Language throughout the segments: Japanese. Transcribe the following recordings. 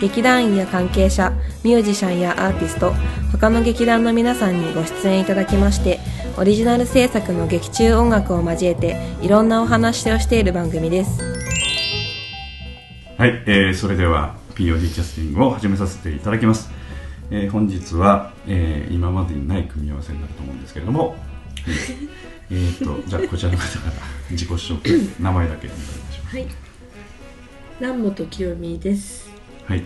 劇団員や関係者ミュージシャンやアーティスト他の劇団の皆さんにご出演いただきましてオリジナル制作の劇中音楽を交えていろんなお話をしている番組ですはい、えー、それでは POD キャスティングを始めさせていただきます、えー、本日は、えー、今までにない組み合わせになると思うんですけれども、えー、とじゃあこちらの方から自己紹介名前だけお願いしますはい。南本清美です。はい。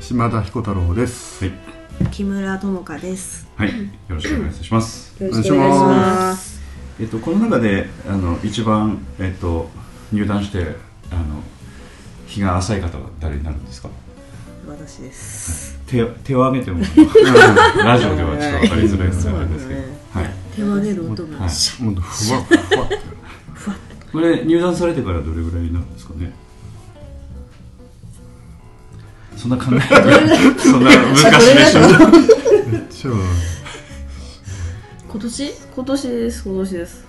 島田彦太郎です。はい、木村智香です。はい、よろしくお願いします。よろしくお願いします。えっとこの中であの一番えっと入団してあの日が浅い方は誰になるんですか？私です。手手を挙げても ラジオではちょっと分かりづらいのであれですけど、はい。手を挙げる音が、はい。シャもっとふわふわっ。て。これ入団されてからどれぐらいになるんですかね？そんな考えそんな昔でしょ。めっちゃ今年？今年です、今年です。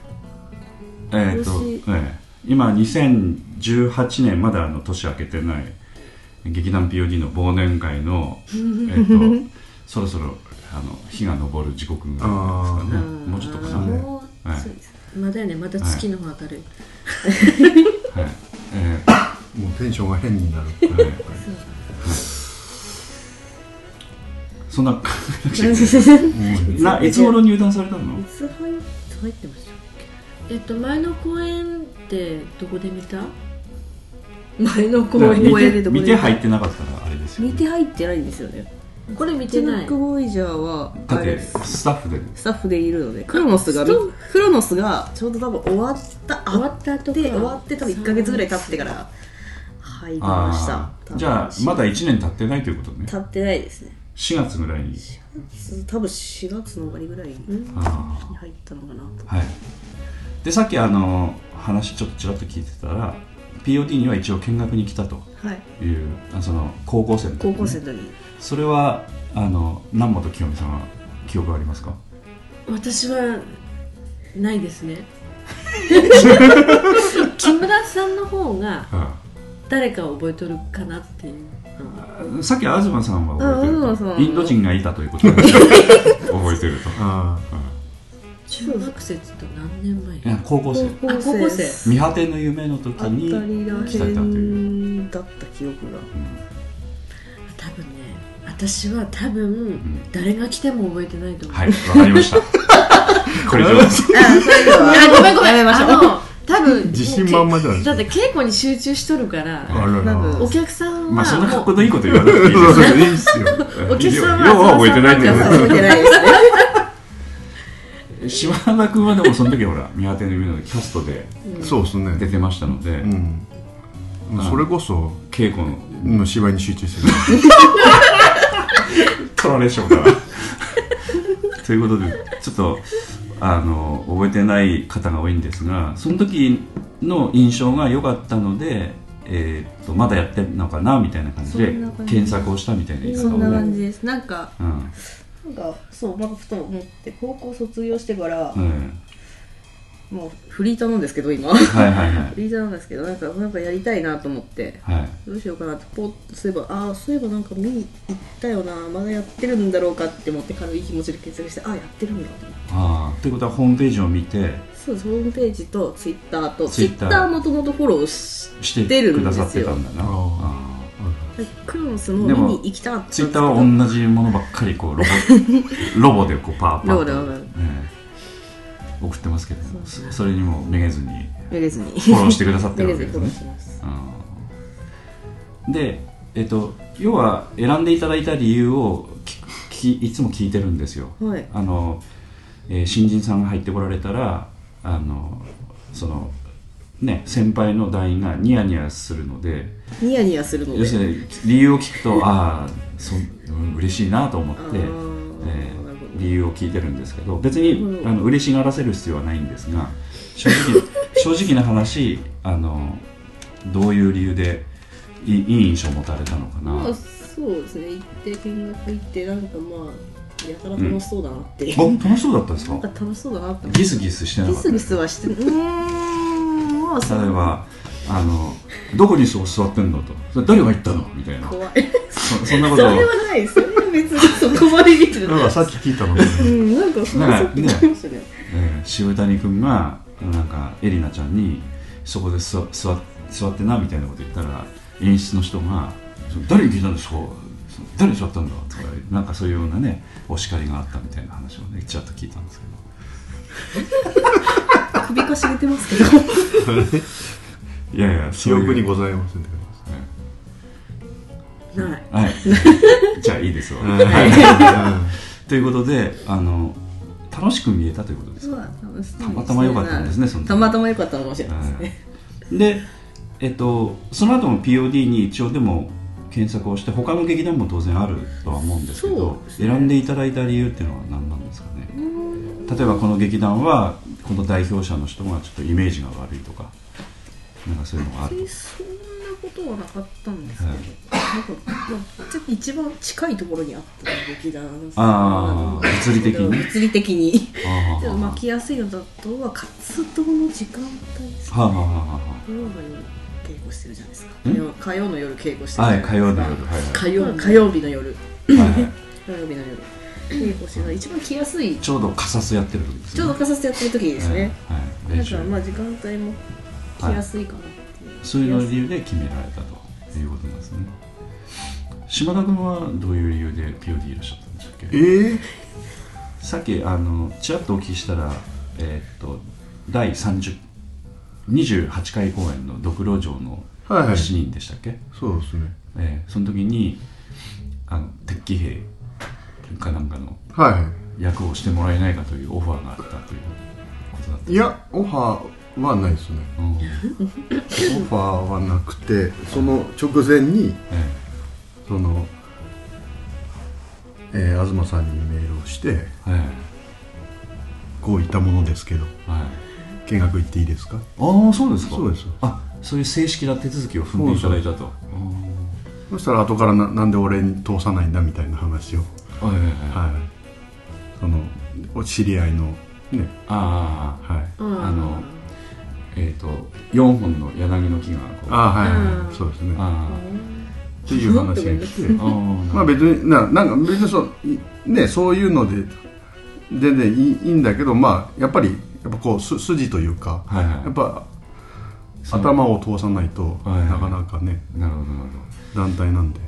えっと、ええ今2018年まだあの年明けてない劇団 POD の忘年会のえっと そろそろあの日が昇る時刻ぐらいですかね。うんもうちょっとかな、はいもうはいそうです。まだよね、まだ月の方明る。い。えもうテンションが変になる。えはい そんな ないつ頃入団されたの？いつ入ってましたっけ？えっと、前の公演ってどこで見た？前の公演見てでどこで見て入ってなかったらあれですよ、ね、見て入ってないんですよね。これ見てない。ブックボーイジャーはだってスタッフで。スタッフでいるのでクロノスがクロノスがちょうど多分終わった終わった後か。で終わって多分1か月ぐらい経ってから入りました。じゃあまだ1年経ってないということね。経ってないですね。4月ぐらいに多分4月の終わりぐらいにあ入ったのかなと。ーはい。でさっきあの話ちょっとちらっと聞いてたら POD には一応見学に来たと。はい。いうあその高校生の時高ね校生の時。にそれはあの南本清美さんは記憶ありますか？私はないですね。木村さんの方が誰かを覚えとるかなっていう。さっき東さんは覚えてるインド人がいたということで。覚えてると。あ中学生っ何年前？高校生。あ高校生。見果ての夢の時に来たという、へんだった記憶が。多分ね私は多分誰が来ても覚えてないと思う、はいわかりました。これ以上 ごめんごめん。やめましょう。あの多分 自信満々じゃないだって稽古に集中しとるからあ。あらら。多分お客さんはまあそんな格も好のいいこと言わなくていいそうですよ。お客さんは要は覚えてないっていう覚えてないですね島田君はでもその時ほら見果ての夢のキャストで。出てましたので、うん。それこそ稽古のの芝居に集中してる。取られ性だなということでちょっとあの覚えてない方が多いんですがその時の印象が良かったので、えー、とまだやってるのかなみたいな感じで検索をしたみたいな言いそんな感じです。なんかうん。なんかそうなんかふと思って高校卒業してから、うんもうフリーターなんですけど今。はいはいはい。フリーターなんですけどなんかなんかやりたいなと思って。はい。どうしようかなってポッとそういえばああそういえばなんか見に行ったよな。まだやってるんだろうかって思って軽い気持ちで検索してああやってるんだと思って。ああということはホームページを見てそうですホームページとツイッターとツイッター。もともとフォローししてくださってたんだな。ああクロノスも見に行きたかったんですツイッターは同じものばっかりこうロボ ロボでこうパーパーと、ロボでロボでええ送ってますけどそそれにもめげずにめげずに。フォローしてくださってるわけですね。で、えっと、要は選んでいただいた理由を聞きいつも聞いてるんですよ。はい。あの、えー新人さんが入ってこられたらあのそのね先輩の団員がニヤニヤするのでニヤニヤするので。要するに理由を聞くとああそうん嬉しいなと思って、えー理由を聞いてるんですけど別にあの嬉しがらせる必要はないんですが正直 正直な話あのどういう理由でいいいい印象を持たれたのかな、まあそうですね。行って見学行ってなんかまあやたら楽しそうだなっていう、あ楽しそうだったんですか？なんか楽しそうだなって。ギスギスしてなかったギスギスはしてうーんまあそ例えばあのどこにそう座ってんのと。それ誰が言ったの？みたいな。怖い。そそんなこと。をそれはない。ですそれは別にそこまで見てるだからさっき聞いたの。がうんなんかそんかさっき聞きましたねえー渋谷君がなんかエリナちゃんにそこで座座座ってなみたいなこと言ったら演出の人が「そ誰に聞いたんですか？そ誰に座ったんだ?」とかなんかそういうようなねお叱りがあったみたいな話をねちらっと聞いたんです 首かしげてますけどけど いやいや記憶にございませんってない。はい。じゃあいいですわ、感じということであの楽しく見えたということですか？たまたま良かったんですねその時。たまたま良かったのかもしれないですね。で、えっと、その後も POD に一応でも検索をして他の劇団も当然あるとは思うんですけど選んでいただいた理由っていうのは何なんですかね？例えばこの劇団はこの代表者の人がちょっとイメージが悪いとかなんかそういうのがあるそんなことはなかったんですけど、なんか、まあ、一番近いところにあった劇団あ物理的に物理的にでも巻きやすいのだとは活動の時間帯ですはあ、はねあはあは火曜の夜稽古してるじゃないですか火曜の夜稽古して、るはい火曜の夜はい火曜火曜日の夜はいはい火曜日の夜稽古して一番来やすいちょうどカサスやってる時ですねちょうどかさせてやってる時ですね、はいはいなん練習かまあ時間帯も来やすい。かなっていう、そういうの理由で決められたということなんですね。島田君はどういう理由で POD いらっしゃったんでしたっけ？えー、さっきあのちらっとお聞きしたら、えーっと第30 28回公演の「ドクロ城のはいはい。7人」でしたっけ、そうですね。えーその時にあの鉄騎兵かなんかのはいは役をしてもらえないかというオファーがあったということだったいいやオファーはないですね。うんオファーはなくてその直前にえその、えー、東さんにメールをしてこういったものですけどはい。見学行っていいですか？ああそうですか。そうです。あそういう正式な手続きを踏んでいただいたと。そしたら後からななんで俺に通さないんだみたいな話を。はいはい。そのお知り合いのね。ああ。はい。うん。あのえっ、と4本の柳の木がこうあはいはい、うん。そうですね。あっていう話が来てーあーまあ別にななんか別にそういねそういうので全然いいいいんだけどまあやっぱりやっぱこうす筋というかはいはい。やっぱ頭を通さないとはいはい。なかなかねなるほどなるほど。団体なんで。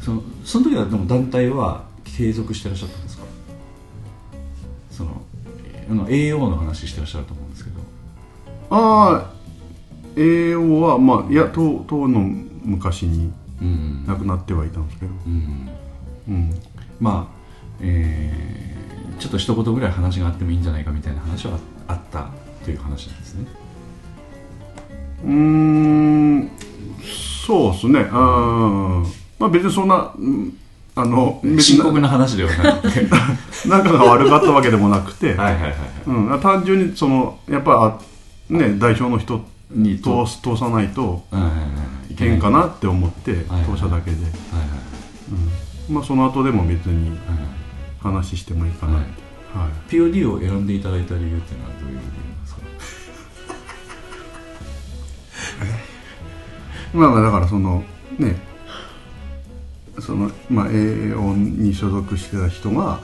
そのその時はでも団体は継続してらっしゃったんですか？そのあの AO の話してらっしゃると思うああ AO はまあいや党党の昔にうん亡くなってはいたんですけど。うんうん。まあえーちょっと一言ぐらい話があってもいいんじゃないかみたいな話はあったという話なんですね。うーん。そうですね。あー。まあ別にそんなうんあの深刻な話ではなくて。仲が悪かったわけでもなくて、単純にそのやっぱあね代表の人に通す通さないとはいけんかなって思ってはいはい。通しただけで、うん、まあその後でも別に話してもいいかなって、はい。POD を選んでいただいた理由っていうのはどういう理由ですか？まあまあだからそのね。そのまあ AO に所属してた人が、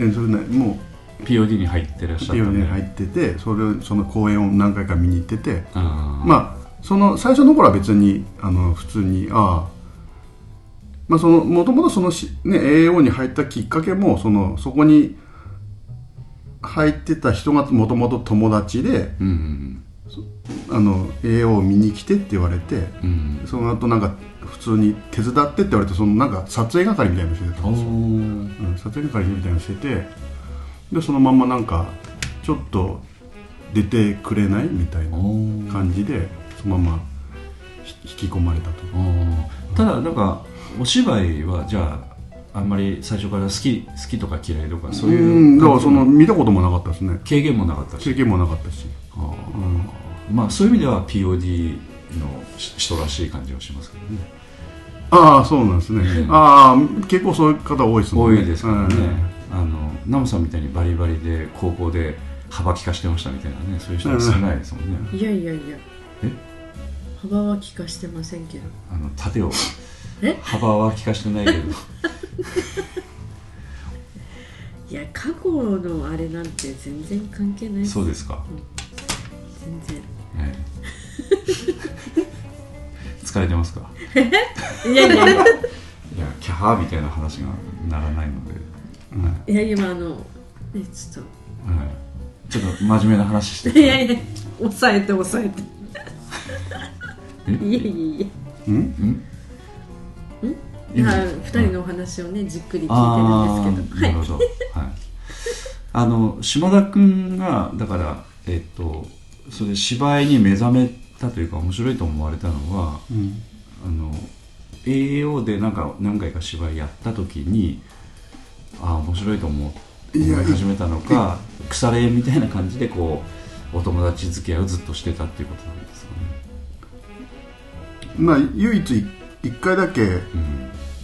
えね、それねもえ POD に入ってらっしゃうった PO んで。に入っててそれをその公演を何回か見に行ってて。まあその最初の頃は別にあの普通にああ。まあそのもともとそのし、ね、AO に入ったきっかけもそのそこに入ってた人がもともと友達でうんうんあの AO を見に来てって言われてうんうん。その後なんか普通に手伝ってって言われてそのなんか撮影係みたいなのしてたんですよ、うん、撮影係みたいなのしててでそのまんまなんかちょっと出てくれないみたいな感じでそのまま引き込まれたと。うんただなんかお芝居はじゃああんまり最初から好き好きとか嫌いとかそういううんだからその見たこともなかったですね。経験もなかったし。経験もなかったし。あー。まあそういう意味では POD の人らしい感じはしますけどね。ああそうなんですね、うん。ああ結構そういう方多いですもんね。多いですからね、うんあのナムさんみたいにバリバリで高校で幅利かしてましたみたいなねそういう人は少ないですもんね、いやいやいや。え？幅は利かしてませんけど。あの縦を。え？幅は利かしてないけど。いや過去のあれなんて全然関係ないそうですか、全はい 疲れてますか？然 いやいやいや。いやキャハーみたいな話がならないので、いや今あのえちょっはい、ちょっと真面目な話して。といやいや抑えて抑えて。え？いやいやいやうん？ん？いや二人のお話をねじっくり聞あいてるんですけど。はい。あなるほど、はい、あの島田君がだからえっとそれ芝居に目覚めたというか面白いと思われたのはうん。あの AO でなんか何回か芝居やった時にああ面白いと思う。いや思い始めたのか腐れみたいな感じでこうお友達付き合いをずっとしてたっていうことなんですかね。まあ唯一い一回だけうん。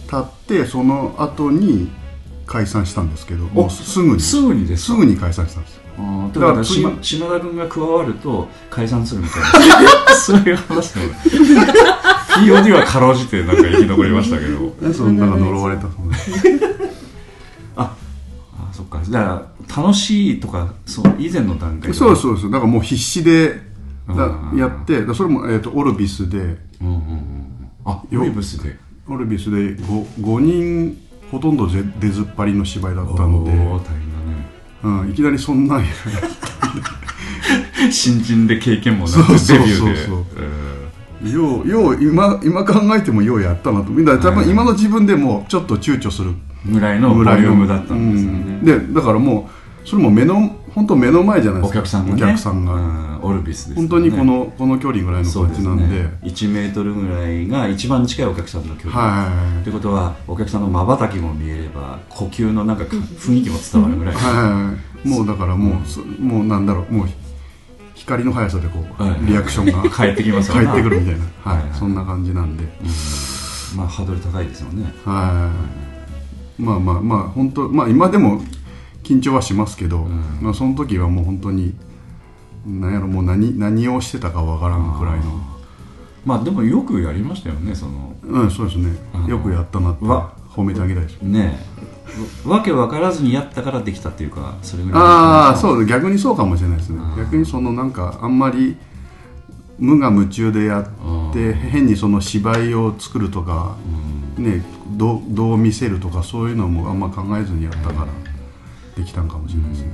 経ってその後に解散したんですけどもうすぐに。すぐにですか？すぐに解散したんです。あーだから島島田君が加わると解散するみたいな。そういう話なの POD はかろうじてなんか生き残りましたけど。ねそんか呪われたそのああそっか。だから楽しいとかそう以前の段階でそうそうそう。だからもう必死でだうん。やってだそれも、えー、とオルビスで。うんうんうんあよウェブスで。オルビスで 5, 5人ほとんどぜ出ずっぱりの芝居だったんで、ね。うん、いきなりそんな 新人で経験もなくそうそうデビューで。そうそううんようよう今今考えてもようやったなと。みんな多分今の自分でもちょっと躊躇するぐらいのボリュームだったんですよね、うん。でだからもうそれも目の本当目の前じゃないですか。お客さんがね。お客さんが、うん。オルビスですよね。本当にこのこの距離ぐらいの感じなんで。ね。1メートルぐらいが一番近いお客さんの距離、はい。ということはお客さんのまばたきも見えれば呼吸のなんかか雰囲気も伝わるぐらい、はい。もうだからもう、そもうなんだろうもう光の速さでこう、はい。リアクションが 返ってきます返ってくるみたいな、はい。そんな感じなんで、うん。まあハードル高いですよね。はいまあまあまあ本当まあ今でも緊張はしますけど、ん。まあ、その時はもう本当に何やろもう何何をしてたかわからんくらいの。まあでもよくやりましたよねその。うんそうですね。よくやったなってわ。褒めてあげたいです。ねえ。わわけ分からずにやったからできたっていうかそれぐらいああそうう逆にそうかもしれないですね。逆にそのなんかあんまり無我夢中でやって変にその芝居を作るとか、ね、どうどう見せるとかそういうのもあんま考えずにやったからできたんかもしれないですね、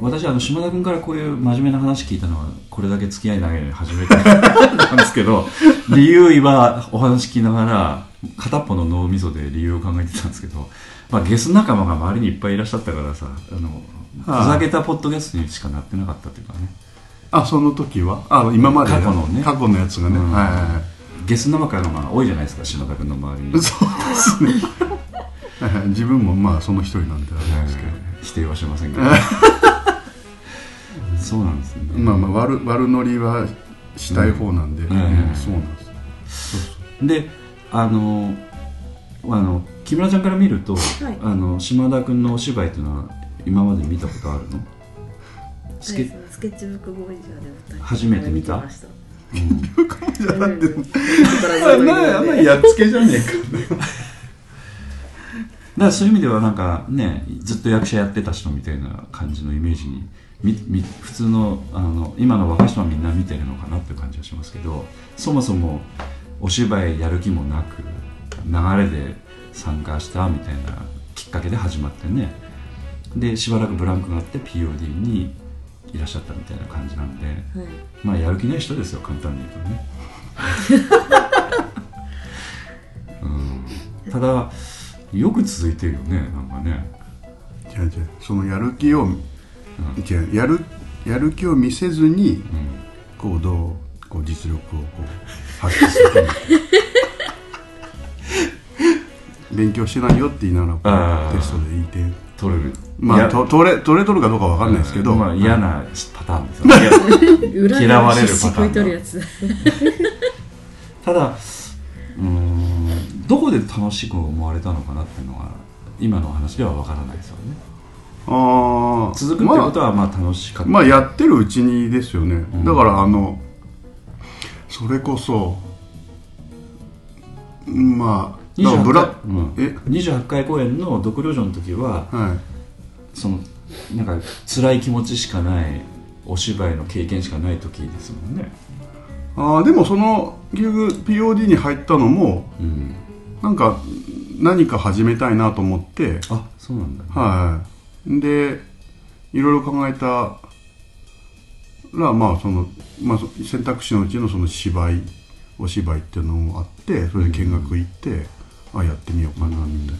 私あの島田君からこういう真面目な話聞いたのはこれだけ付き合い長いのに初めて なんですけど理由今お話聞きながら片っぽの脳みそで理由を考えてたんですけど、まあ、ゲス仲間が周りにいっぱいいらっしゃったからさあのはい。ふざけたポッドキャストにしかなってなかったっていうかね。あその時は？あ今まで過去のね。過去のやつがね、うん。はいはいはいゲス仲間が多いじゃないですか島田君の周りに、そうですね。自分もまあその一人なんであれですけど、否定はしませんけど。そうなんですね。まあまあ悪悪ノリはしたい方なんで、うん。うんそうなんですであのあの木村ちゃんから見ると、い。あの島田君のお芝居っていうのは今まで見たことあるの？スケ、はいスケッチブックボーイジャ初めて見たましたじゃなん。でうん。からずっと見てるん。でやっつけじゃねえかだからそういう意味ではなん。かねずっと役者やってた人みたいな感じのイメージにみみ普通のあの今の若い人はみん。な見てるのかなっていう感じがしますけどそもそもお芝居やる気もなく流れで参加したみたいなきっかけで始まってねでしばらくブランクがあって POD にいらっしゃったみたいな感じなんではい。まあやる気ない人ですよ簡単に言うとね、うん、ただよく続いてるよねなんかね。じゃあじゃあそのやる気を、じゃあやるやる気を見せずにうん。こうどうこう実力をこう発揮する 勉強してないよって言いながらテストでいい点取れる。まあと取れ取れとるかどうかわかんないですけど、まあ、嫌なパターンですよね。嫌われるパターン食い取るやつ。ただうーんどこで楽しく思われたのかなっていうのは今のお話では分からないですよね。あー。続くってことはまあ楽しかった、まあやってるうちにですよね、ん。だからあのそれこそまあだからブラ28回,、うん、え？28回公演の独領女の時ははい。そのなんか辛い気持ちしかないお芝居の経験しかない時ですもんね。あーでもその結局 POD に入ったのもうん。なんか何か始めたいなと思って。あそうなんだ、はい。でいろいろ考えたらまあその、まあ、そ選択肢のうちのその芝居お芝居っていうのもあってそれで見学行って、あやってみようかなみたい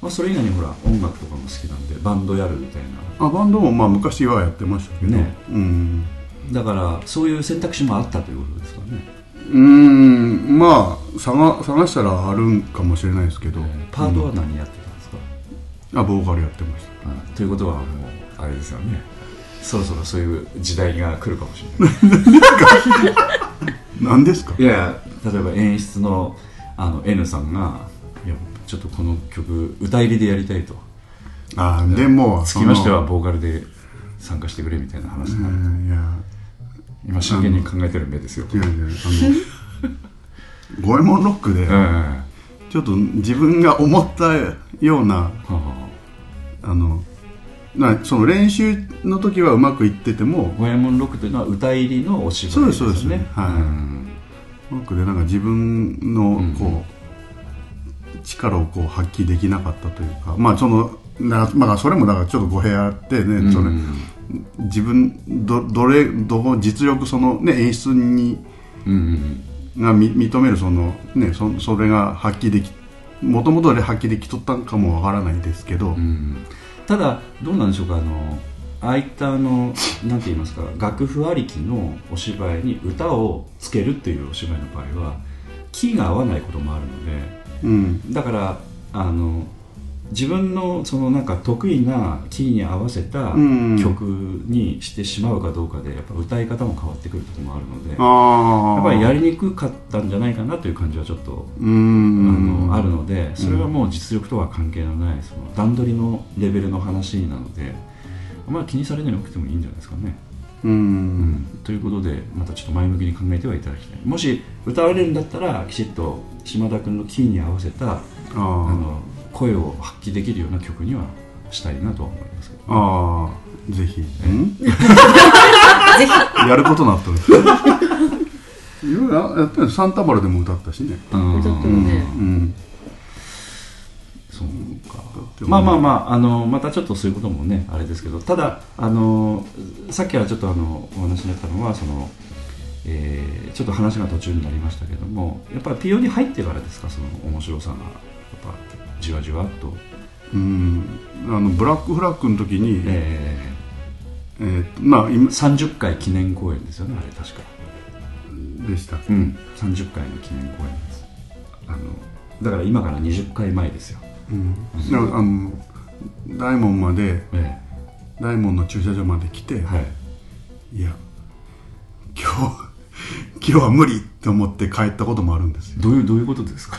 まあ、それ以外にほら音楽とかも好きなんでバンドやるみたいな。なあバンドもまあ昔はやってましたけど、ね。うん。だからそういう選択肢もあったということですかね、うーん。まあ探探したらあるんかもしれないですけど、パートは何やってたんですか、あボーカルやってましうんということはもうあれですよね。そろそろそういう時代が来るかもしれない。た何ですか？いや例えば演出のあの N さんがちょっとこの曲歌入りでやりたいと。あでもつきましてはそボーカルで参加してくれみたいな話にのなる、うんいや。今真剣に考えてる目ですよ、違う違うあの五右衛門ロックでちょっと自分が思ったようなあはあ。のなその練習の時はうまくいっててもあ五右衛門ロックというのは歌入りのお芝居ですね。そうですそうです。はい。うん。ロックでなんか自分のこう、力をこう発揮できなかったというかまあそのなまあそれもだからちょっと語弊あってね、それうん自分どどれどこ実力そのね演出にうんうんがみ認めるそのねそそれが発揮できもともとで発揮できとったんかもわからないですけど、うんただどうなんでしょうかあのああいったあのなんて言いますか楽譜ありきのお芝居に歌をつけるっていうお芝居の場合はキーが合わないこともあるのでうん。だからあの自分のそのなんか得意なキーに合わせたうん曲にしてしまうかどうかでやっぱ歌い方も変わってくるところもあるのでやっぱりやりにくかったんじゃないかなという感じはちょっとあのあるのでそれはもう実力とは関係のないその段取りのレベルの話なのであまり気にされなくてもいいんじゃないですかね。ううん。んということでまたちょっと前向きに考えてはいただきたい。もし歌われるんだったらきちっと島田君のキーに合わせたああの声を発揮できるような曲にはしたいなとは思いますけど。あああぜひ。ん やることになったんです いろいろやってるサンタバルでも歌ったしね。うん。歌ってるね。うんそうか。てまあまあまああのまたちょっとそういうこともねあれですけどただあのさっきはちょっとあのお話になったのはその、えーちょっと話が途中になりましたけどもやっぱり PO に入ってからですか？その面白さが。やっぱじわじわっと、うん。あのブラックフラッグの時に、ええ。ーとまあー今30回記念公演ですよねあれ確か。でしたうん。30回の記念公演です。あのだから今から20回前ですようん。だからあの大門までえ大門の駐車場まで来て、えはい。いや今日 今日は無理って思って帰ったこともあるんですよ。どういうどういうことですか？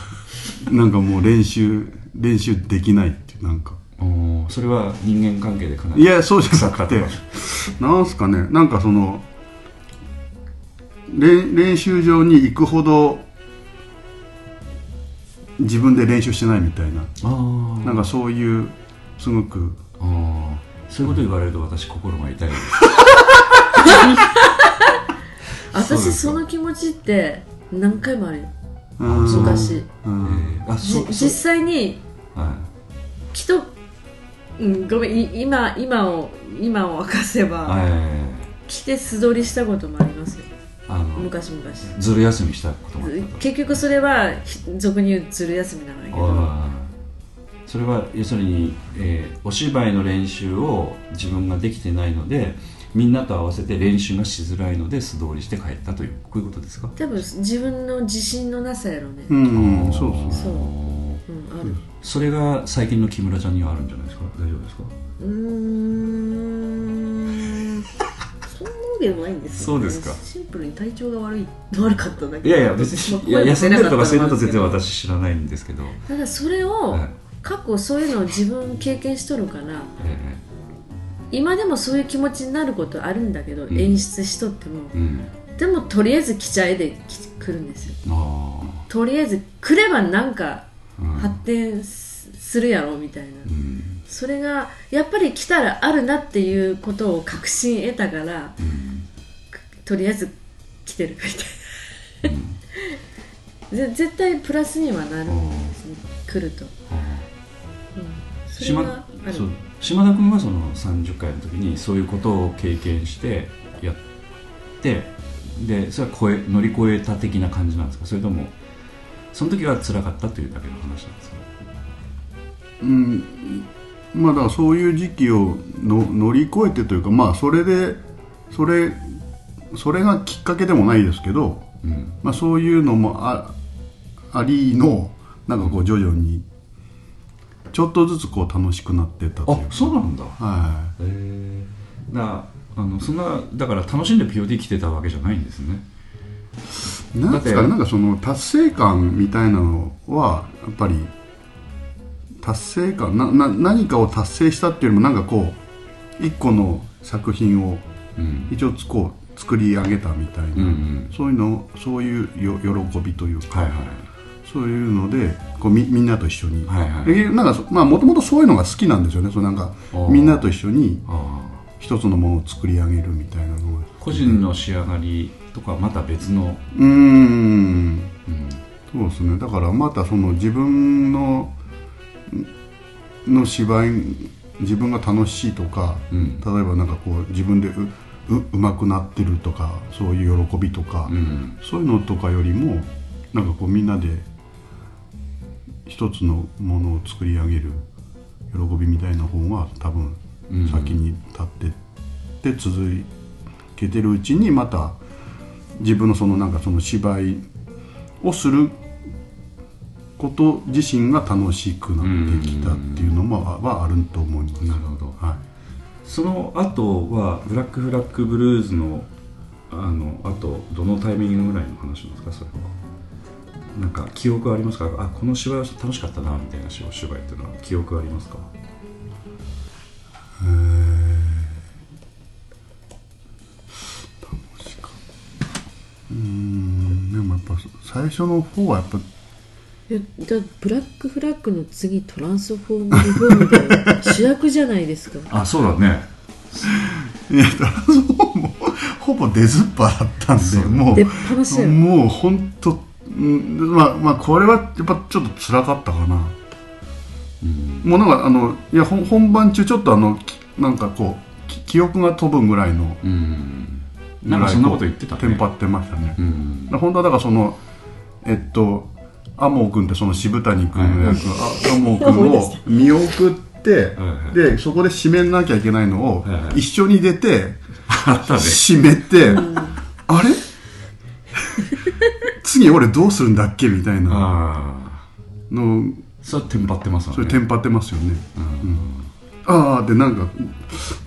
なんかもう練習練習できないっていうなんか。それは人間関係でかなりいやそうじゃなくてなんすかねなんかその練練習場に行くほど自分で練習してないみたいな。ああなんかそういうすごく。ああそういうこと言われると私心が痛いです。私その気持ちって何回もあるよ。うん。昔。うん。え実際にはきっと、うん、ごめんい今今を今を明かせいば、はい。来て素通りしたこともありますよ昔々ずる休みしたこともあったと。結局それはひ俗に言うずる休みなんだけど。それは要するに、えーお芝居の練習を自分ができてないのでみんなと合わせて練習がしづらいので素通りして帰ったというこういうことですか？多分自分の自信のなさやろね。うん、そうですねそう、うん、ある。それが最近の木村ちゃんにはあるんじゃないですか？大丈夫ですか？うーんでもないんですよ、ね、そうですか。シンプルに体調が悪い悪かっただけ。いやいや別にいや休んでるとかそういうこと全然私知らないんですけど、ただそれをはい過去そういうのを自分経験しとるからえ今でもそういう気持ちになることあるんだけど、ん。演出しとっても。えうん。でもとりあえず来ちゃえでき来るんですよ。あとりあえず来ればなんか発展すするやろみたいな、うん。それがやっぱり来たらあるなっていうことを確信得たからうんとりあえず来てるみたいな、ぜ絶対プラスにはなるんですね来ると、うん、島そう。島田君はその30回の時にそういうことを経験してやってでそれは超え乗り越えた的な感じなんですか？それともその時は辛かったというだけの話なんですか？うん。まあだそういう時期をの乗り越えてというかまあそれでそれそれがきっかけでもないですけど、うん。まあ、そういうのもあありのなんかこう徐々にちょっとずつこう楽しくなってったという。あそうなんだ。はへえだあのそんなだから楽しんで POD 来てたわけじゃないんですね。いなんですかなんかその達成感みたいなのはやっぱり達成感なな何かを達成したっていうよりもなんかこう一個の作品をうん。一応つこう作り上げたみたいな、うんうん。そういうのそういうよ喜びというか、はいはい。そういうのでこうみみんなと一緒に、はいはい。でなんかそまあもともとそういうのが好きなんですよね。そうなんかみんなと一緒に一つのものを作り上げるみたいなのが個人の仕上がりとかまた別の、うーん。うん、そうですね。だからまたその自分のの芝居自分が楽しいとか、うん。例えばなんかこう自分でうまくなってるとかそういう喜びとか、うん。そういうのとかよりもなんかこうみんなで一つのものを作り上げる喜びみたいな方が多分うん。先に立ってって続けてるうちにまた自分のそのなんかその芝居をすること自身が楽しくなってきたっていうのもははあると思います。なるほど。はいその後はブラックフラッグブルーズのあのあとどのタイミングぐらいの話なんですか？それは。なんか記憶ありますか？あこの芝居は楽しかったなみたいな芝居っていうのは記憶ありますか？へえ楽しかった。うんでもやっぱ最初の方はやっぱえだブラックフラッグの次トランスフォームリフォームで主役じゃないですか。あそうだね。いやトランスフォームもほぼ出ずっぱだったんでも出っ放しもう本当うんまあまあこれはやっぱちょっと辛かったかな、もうなんかあのいや本本番中ちょっとあのきなんかこうき記憶が飛ぶぐらいのうん。なんかそんなこと言ってたね。テンパってましたね、うん。本当はだからそのえっと天羽君ってその渋谷君の役、あ天羽君を見送って、でそこで締めなきゃいけないのを、一緒に出て締めて、あれ？次俺どうするんだっけ？みたいな。のそれはテンパってますよね。それテンパってますよね、うん。ああでなんか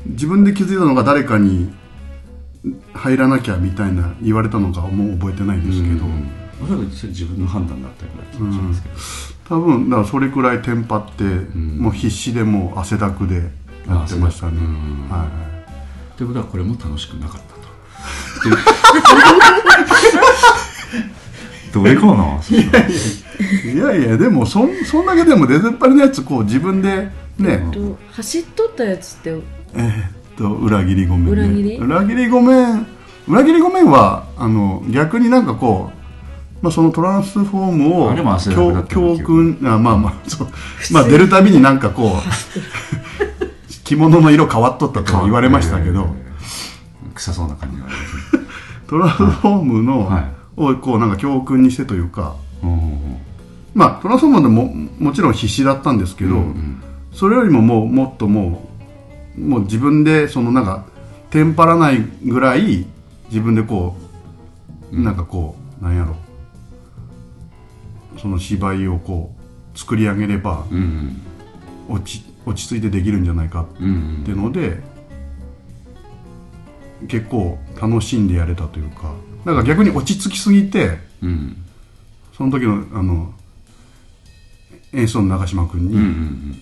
自分で気づいたのが誰かに入らなきゃみたいな言われたのかもう覚えてないですけど、うんおそらくそれ自分の判断だったような気がしますけど、多分だからそれくらいテンパって、ん。もう必死でもう汗だくでやってましたね、うん。はということはこれも楽しくなかったと。どれかな？い、いやいやでもそんそんだけでも出ずっぱりのやつこう自分でね、と走っとったやつってえーっと裏切りごめん、ね、裏切り？裏切りごめん。裏切りごめんはあの逆になんかこう、まあ、そのトランスフォームを教よ教訓あまあまあそう。まあ出るたびになんかこう着物の色変わっとったと言われましたけど、えー臭そうな感じがありますねトランスフォームの、はい。をこうなんか教訓にしてというか。うんうんまあトランスフォームでももちろん必死だったんですけど、うんうんそれよりももうもっともうもう自分でそのなんか手テンパらないぐらい自分でこう、なんかこうなんやろその芝居をこう作り上げればうん落ち落ち着いてできるんじゃないかうんうん。っていうので結構楽しんでやれたというかだから逆に落ち着きすぎてうん。その時のあの演奏の長嶋君に、うんうんうん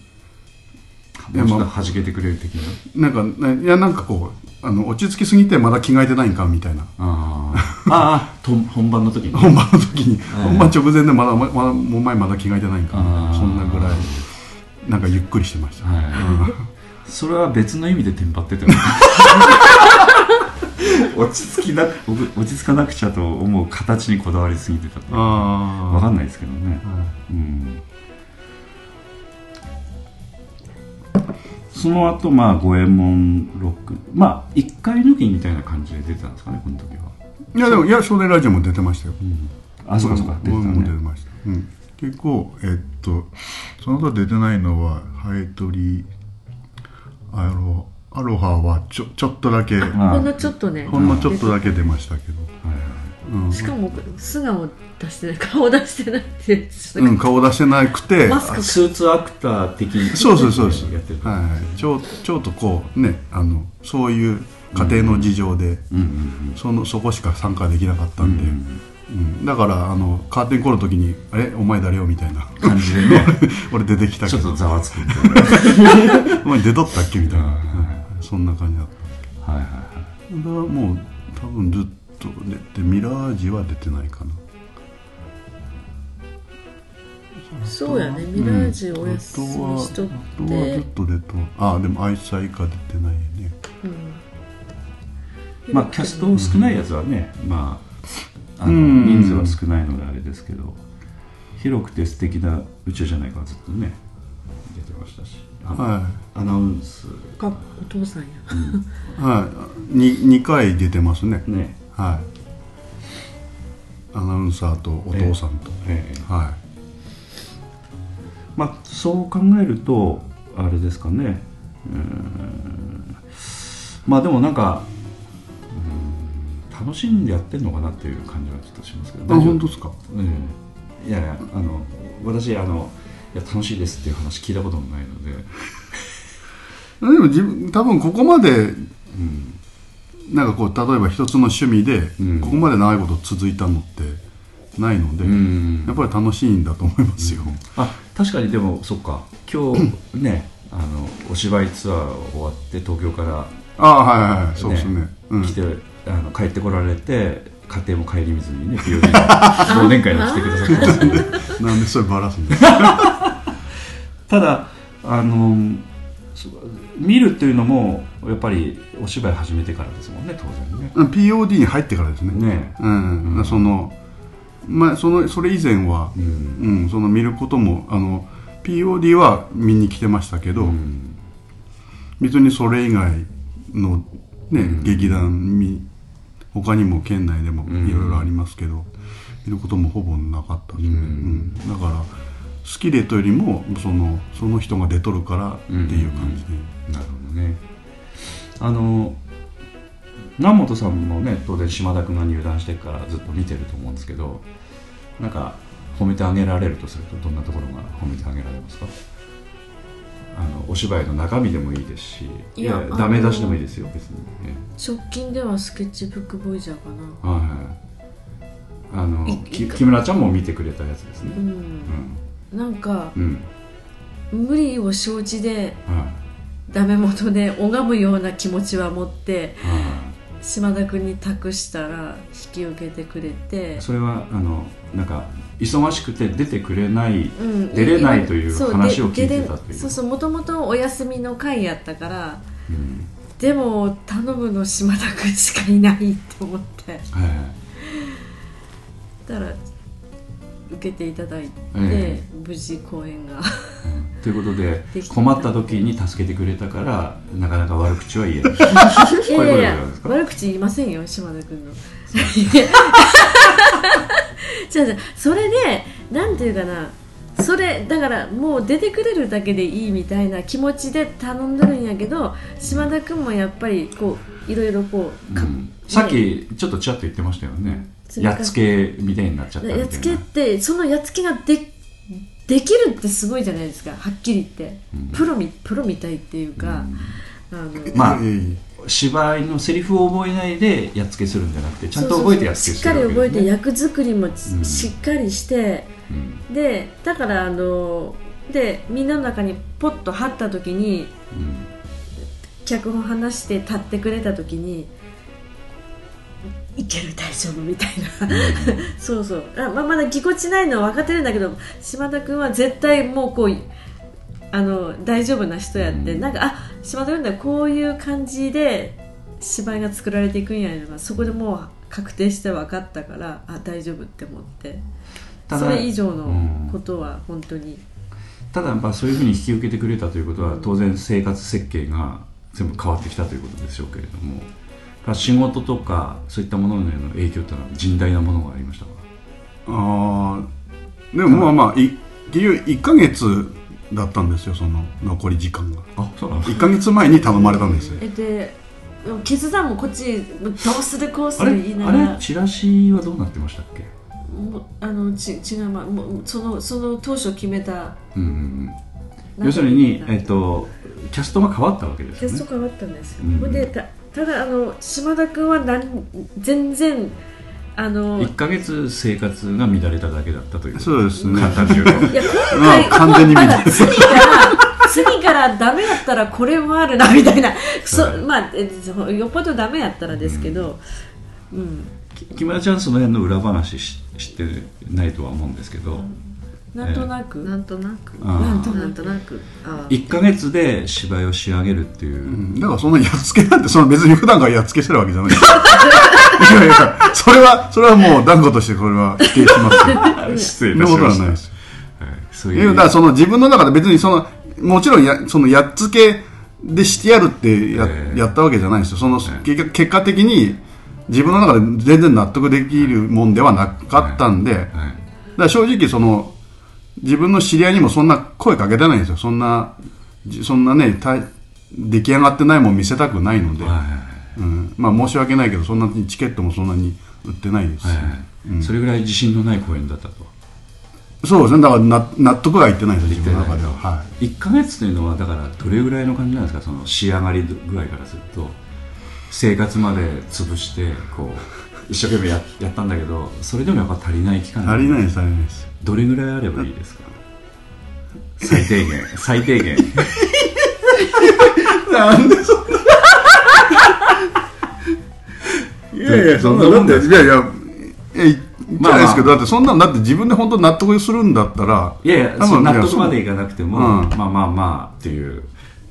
もうちょっと弾けてくれる的ななんかねいやなんかこうあの落ち着きすぎてまだ着替えてないんかみたいな。あー。あーと本番の時に？本番の時に、い本番直前でまだまだもうお前まだ着替えてないんかみたいあー。なそんなぐらいなんかゆっくりしてました、はい。それは別の意味でテンパってたよ 落ち着きな落ち着かなくちゃと思う形にこだわりすぎてたわかんないですけどね、はうん、その後まあ五右衛門ロックまあ一回抜きみたいな感じで出てたんですかねこの時は、いやでもいや少年ラジオも出てましたよ。あそうかそうか。出てた僕も出てねました、うん、結構えっとその他出てないのはハエトリアロアロハはちょちょっとだけ。まあ。ほんのちょっとね。ほんのちょっとだけ出ましたけど、うん。しかも素顔出してない顔出してないってうん、顔出してなくてマスクあスーツアクター的にそうそうそう。そうやってる。はい。はい、ちょちょっとこうねあのそういう家庭の事情で、うん。うんそのそこしか参加できなかったうんんで、うん。だからあのカーテンコールの時に「あれお前誰よ」みたいな感じでね。俺出てきたけど。ちょっとざわつくみたいなお前出とったっけ？みたいな、うんはいそんな感じだっはいはいはい。ただからもう多分ずっと出てミラージュは出てないかな。そうやね。ミラージュお休みしとっあとはあとはずてっと出とあでも愛妻家出てないね。うん。まあキャスト少ないやつはねまああのうん。人数は少ないのであれですけど広くて素敵な宇宙じゃないかはずっとね出てましたし。はアナウンス。かお父さんや。い、はい、に 2, 回出てますね。ねはい。アナウンサーとお父さんと、ええ。はまあそう考えるとあれですかね。うーん。まあでもなんか楽しんでやってんのかなっていう感じはちょっとしますけど。いあ大丈夫本当ですか？うんいやいやあの私あのいや楽しいですっていう話聞いたこともないので、でも自分多分ここまでうん、なんかこう例えば一つの趣味で、うん。ここまで長いこと続いたのってないので、うん。やっぱり楽しいんだと思いますよ、あ確かにでもそっか。今日 ねあのお芝居ツアー終わって東京からああはいはいはい。そうですね。うん。来て、あの帰ってこられて家庭も顧みずにね POD の 忘年会に来てくださって。ますんでなんでそれバラすんですか？ただあのそ見るっていうのもやっぱりお芝居始めてからですもんね当然ね。うん POD に入ってからですね。ねうん、うん。そのまあそのそれ以前はう、ん。うんその見ることもあの POD は見に来てましたけど、うん。別にそれ以外のね、うん。劇団み他にも県内でもうん。いろいろありますけど、見ることもほぼなかったですね、だから好きでというよりもそのその人が出とるからっていう感じで、なるほどね。あの南本さんもね当然島田君が入団してからずっと見てると思うんですけどなんか褒めてあげられるとするとどんなところが褒めてあげられますか？あのお芝居の中身でもいいですしいやダメ出しでもいいですよ別に、ね、直近ではスケッチブックボイジャーかな。はいはい。あの木村ちゃんも見てくれたやつですうねんなんかうん、うん無理を承知ではダメ元で拝むような気持ちは持って島田君に託したら引き受けてくれて。い、それはあのなんか忙しくて出てくれないうん。出れないというそう話を聞いてでたという。そうそうもともとお休みの会やったからうん。でも頼むの島田君しかいないって思って。はい。だから受けていただいて、え無事公演がう んということで 困った時に助けてくれたからなかなか悪口は言えない。い悪口言いませんよ島田君の。じゃあそれでなんていうかなそれだからもう出てくれるだけでいいみたいな気持ちで頼んでるんやけど島田君もやっぱりこういろいろこうか、うん。さっきちょっとちらっと言ってましたよねやっつけみたいになっちゃったみたいな。やっつけってそのやっつけがでできるってすごいじゃないですか。はっきり言って、プロみプロみたいっていうか、あのまあええ。芝居のセリフを覚えないでやっつけするんじゃなくてちゃんと覚えてやっつけしっかりするわけです。ね覚えて役作りもし,、うん。しっかりしてうん。でだからあのでみんなの中にポッと貼った時にうん。脚本話して立ってくれた時にいける大丈夫みたいな。そうそう。あ、まあ、まだぎこちないのは分かってるんだけど島田君は絶対もうこうあの大丈夫な人やって、うん。なんかあ島田君だこういう感じで芝居が作られていくんやのがそこでもう確定して分かったからあ大丈夫って思って。それ以上のうんことは本当に、ただまあそういうふうに引き受けてくれたということは当然生活設計が全部変わってきたということでしょうけれども。まあ仕事とかそういったものへの影響というのは甚大なものがありましたか？ああでもまあまあい結局1ヶ月だったんですよその残り時間が。あそうなんです1ヶ月前に頼まれたんですよ。えで決断もこっちどうするこうする言いなあがら。れ？チラシはどうなってましたっけ？あのち違う、まあ、もうそのその当初決めたうんうんうん。要するに、えっと、キャストが変わったわけですよね。キャスト変わったんですよ、うんほんでたただあの島田君はなん全然あの1ヶ月生活が乱れただけだったというそうですね。簡単に言うといや今まあ回、完全に次から 次からダメやったらこれもあるなみたいな。そはい。まあよっぽどダメやったらですけど、うん。き木村ちゃんその辺の裏話し知ってないとは思うんですけど、なん。となく、なんとなく。あー。なんとなんとなく。あー。1ヶ月で芝居を仕上げるっていう、うん。だからそんなやっつけなんてその別に普段からやっつけしてるわけじゃない。いやいやそれはそれはもう断固としてこれは否定しますよ。失礼そんなことはないです。はい、そういうだからその自分の中で別にそのもちろんやそのやっつけでしてやるってや,、ええ。やったわけじゃないんですよ。その、ええ。結果的に自分の中で全然納得できるもんではなかったんで、だかはい。ら正直その自分の知り合いにもそんな声かけてないんですよ。そんなじそんなねた出来上がってないもん見せたくないので、はいはいうん、まあ申し訳ないけどそんなにチケットもそんなに売ってないです。し、はいはい。うん。それぐらい自信のない公演だったと。そうですね。だからな納得がいってないんですよ自分の中では、は1ヶ月というのはだからどれぐらいの感じなんですか？その仕上がり具合からすると生活まで潰してこう 一生懸命ややったんだけどそれでもやっぱ足りない期間。い、足りないです足りないですどれぐらいあればいいですか？最低限。最低限。なんでそんな。いやいやそんなだ？っていやいやえい言ってないですけど、だってそんなのだって自分で本当納得するんだったらいやいや納得までいかなくても、うん。まあまあまあっていう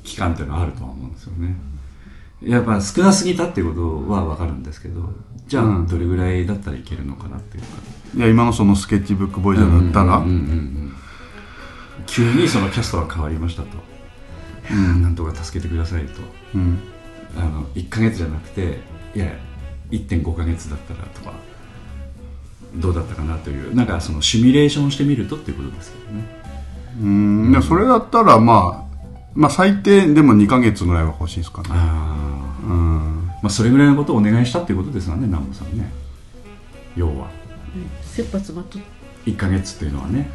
期間っていうのはあるとは思うんですよね。やっぱ少なすぎたっていうことは分かるんですけどじゃあうん。どれぐらいだったらいけるのかなっていうかいや今のそのスケッチブックボーイズだったら、うんうんうんうん急にそのキャストが変わりましたと、なんとか助けてくださいと。うん。あの1ヶ月じゃなくていや1.5ヶ月だったらとかどうだったかなというなんかそのシミュレーションしてみるとっていうことですけどね。うん。いやそれだったらまあまあ最低でも2ヶ月ぐらいは欲しいですかね。ああうん。まあそれぐらいのことをお願いしたっていうことですよね南部さんね。要は切羽詰まっとっ1ヶ月っていうのはね。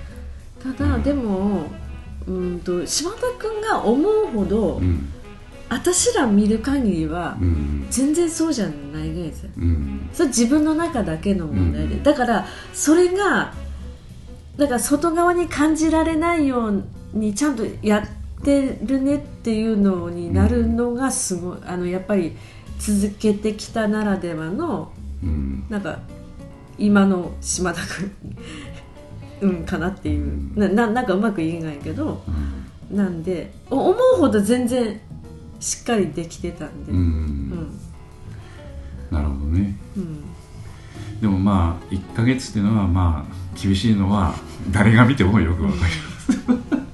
ただ、でもうんと島田君が思うほど、うん。私ら見る限りは、うん。全然そうじゃないんです。ようん。それ自分の中だけの問題で、うん。だからそれがだから外側に感じられないようにちゃんとやってるねっていうのになるのがすごい、あのやっぱり続けてきたならではのうん。なんか今の島田君。うんかなっていう。なななんかうまく言えないけど。うんなんでお思うほど全然しっかりできてたんで、ううん。んなるほどね。うん。でもまあ1ヶ月っていうのはまあ厳しいのは誰が見てもよくわかります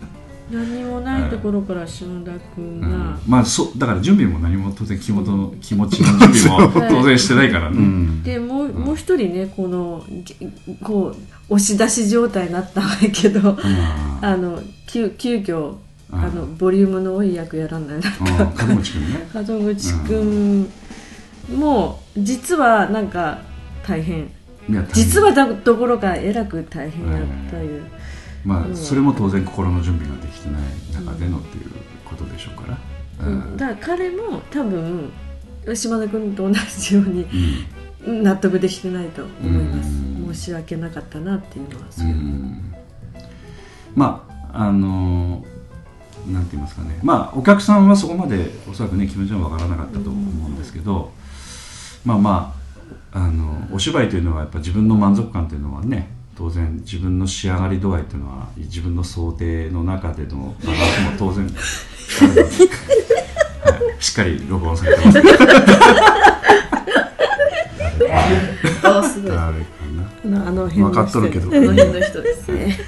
何もないところから島田君が、うん。まあそうだから準備も何も当然気持ちの気持ちの準備も当然してないからね、うん。でもうもう一人ねこのぎこう押し出し状態になったんやけど、ああの急急遽ああのボリュームの多い役やらないなあ門口君ね。門口君も実はなんか大変。いや実はだどころかえらく大変やったいう、まあうん。それも当然心の準備ができてない中でのっていうことでしょうから、うん。だから彼も多分島田君と同じようにうん。納得できてないと思います。うん。申し訳なかったなっていうのはうそういう、ん。まああのなんて言いますかね。まあお客さんはそこまでおそらくね気持ちは分からなかったと思うんですけど、まあまああのお芝居というのはやっぱ自分の満足感というのはね当然自分の仕上がり度合いというのは自分の想定の中でのバランスも当然はい、しっかり録音されてます。あすごい。誰かあの辺の人分かっとるけど。あの辺の人ですね。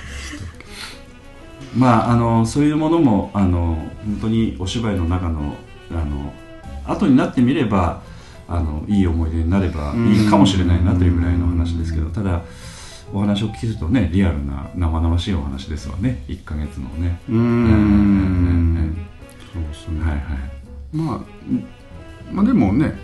まあ、あのそういうものもあの本当にお芝居の中のあの後になってみればあのいい思い出になればいいかもしれないなというぐらいの話ですけどただお話を聞くとねリアルな生々しいお話ですわね。1ヶ月のね。なうーん。そうですね、はいはい。まあうんまあでもね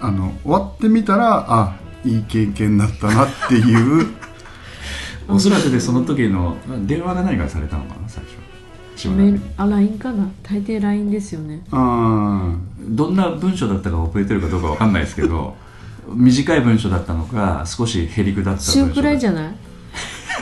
あの終わってみたらあいい経験だったなっていう。おそらくでその時の電話が何かされたのかな最初あ LINE かな。大抵 LINE ですよね。あどんな文章だったか覚えてるかどうかわかんないですけど短い文章だったのか少しへりくだった文章週くらいじゃゃない？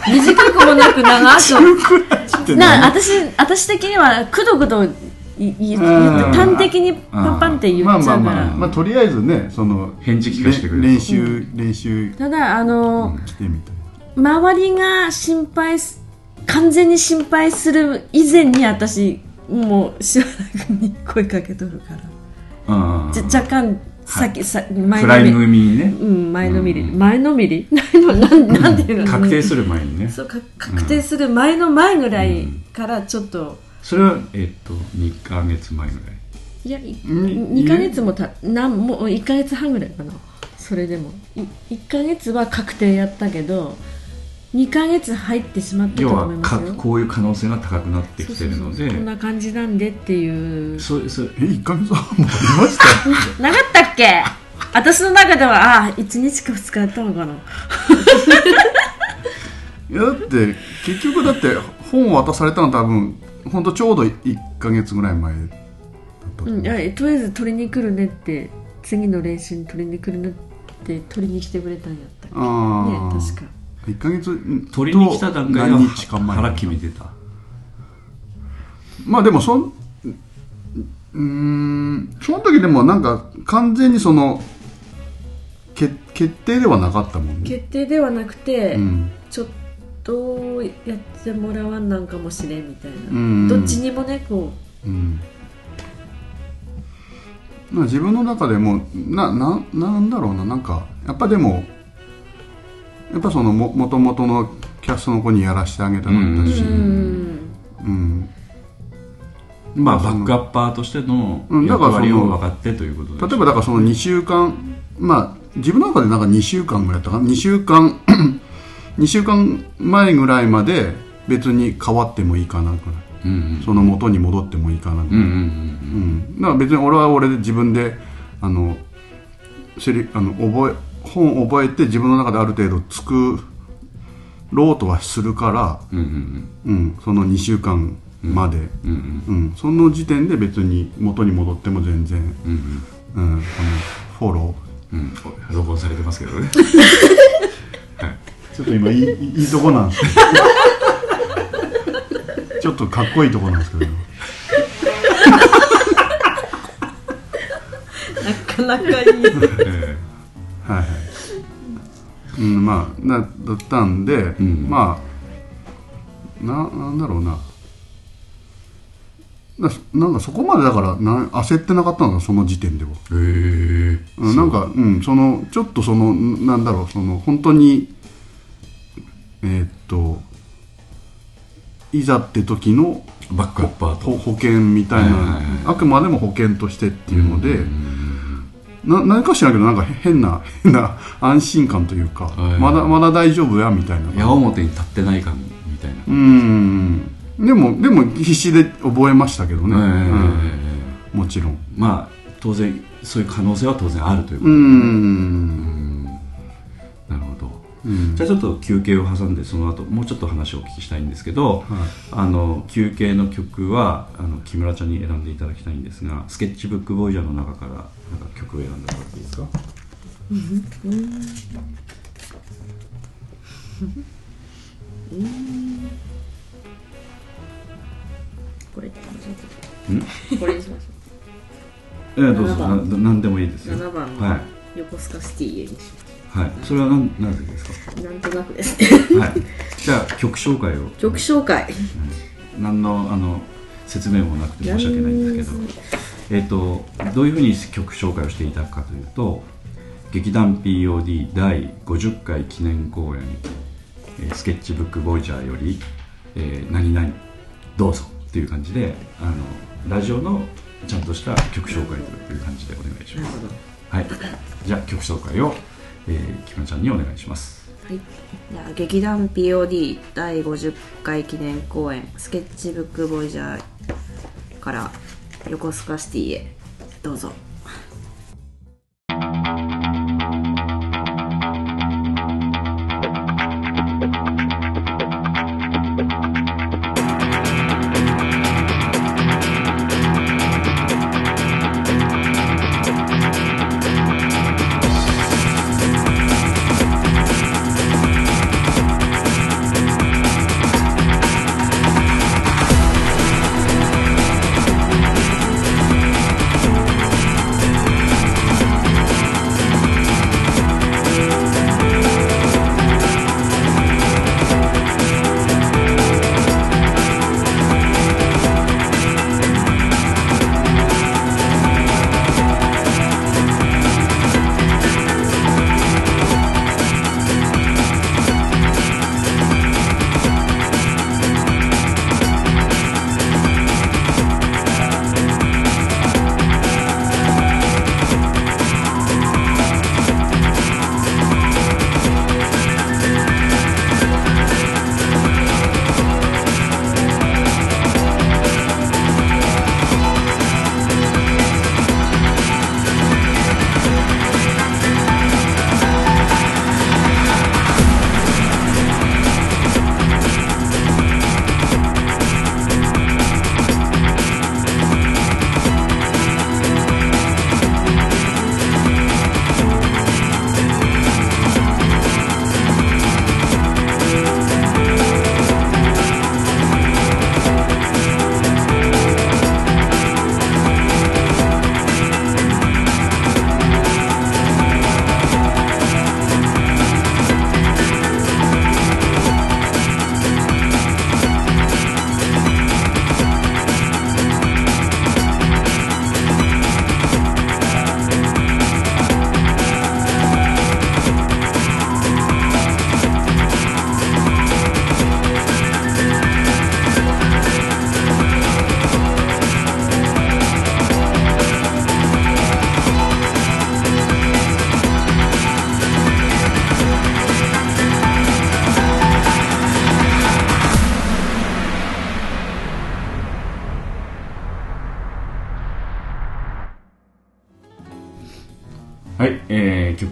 短くもなく長く。な私私的にはくどくど端的にパンパンって言まあっちゃうから、まあまあ、まあ、とりあえずねその返事聞かせてくれ練習、練習。ただあの、来てみたい。周りが心配す完全に心配する以前に私もう島田君に声かけとるから。うん。じゃ若干先、さ前フライのめりにね。うん前のめり、うん。前のめり。なんなんていうの？確定する前にね。そうか確定する前の前ぐらいからちょっと、それはえっと2ヶ月前ぐらい。いやいうん2ヶ月もたなんもう1ヶ月半ぐらいかな。それでも。い1ヶ月は確定やったけど2ヶ月入ってしまったと要は思いますよ。かこういう可能性が高くなってきてるので。こんな感じなんでっていう。そうそうえ1ヶ月半もありました？なかったっけ？私の中ではあ1日か2日やったのかな。いやだって結局だって本を渡されたの多分本当ちょうど1ヶ月ぐらい前だったと思う。うん、いやとりあえず取りに来るねって次の練習に取りに来るねって取りに来てくれたんやったっけ？ねああ確か1ヶ月うん取りに来た段階で何日か前。腹決めてた。まあでもそんうーんその時でもなんか完全にその決決定ではなかったもんね。決定ではなくて、うん。ちょっとやってもらわんなんかもしれんみたいな、うん。どっちにもねこうん。まあ自分の中でもなななんだろうな。なんかやっぱでもやっぱそのももともとのキャストの子にやらせてあげたのだし、うんんまあバックアッパーとしてのうんだからその役割を分かってということで例えばだからその2週間まあ自分の中でなんか2週間ぐらいだったかな？2週間 2週間前ぐらいまで別に変わってもいいかなぐらい。うんうん。その元に戻ってもいいかなぐらい、うんうん。うん、だから別に俺は俺で自分であのセリあの覚え本を覚えて自分の中である程度作ろうとはするから、うんうんうん。うん、その2週間まで、うんうんうん。その時点で別に元に戻っても全然、うんうん。うん、フォロうん。録音されてますけどね。ー ちょっと今いいいいとこなんですけど。ちょっとかっこいいとこなんですけどなかなかいい。えはいはい、うん、まあなだったんで、ん。まあななんだろうな。ななんかそこまでだからな焦ってなかったのかその時点では、えへえうん、なんかうんそのちょっとそのんなんだろうその本当にえーっといざって時のバックアッパーと保保険みたいな、あくまでも保険としてっていうので、な何か知らんけどなんか変な変な安心感というか、はいまだまだ大丈夫やみたいな。矢面に立ってない感みたいな。うん。でもでも必死で覚えましたけどね、もちろん。まあ当然そういう可能性は当然あるということうで、んうん。じゃあちょっと休憩を挟んでその後もうちょっと話をお聞きしたいんですけど、あの休憩の曲はあの木村ちゃんに選んでいただきたいんですがスケッチブックボーイジャーの中からなんか曲を選んでもらっていいですか？これってん。これにしましええどうぞ7な番何でもいいですよ7番はの横須賀シティへにしい、はい、それは何何でですか？なんとなくですね。はい、じゃあ曲紹介を。曲紹介。何のあの説明もなくて申し訳ないんですけど、えー、とどういうふうに曲紹介をしていただくかというと劇団 POD 第50回記念公演「えースケッチブックボイジャー」より「えー何々どうぞ」っていう感じであのラジオのちゃんとした曲紹介という感じでお願いします。はい、じゃあ曲紹介を、えー、木村ちゃんにお願いします。はい、じゃあ劇団 POD 第50回記念公演「スケッチブックボイジャー」から横須賀シティへどうぞ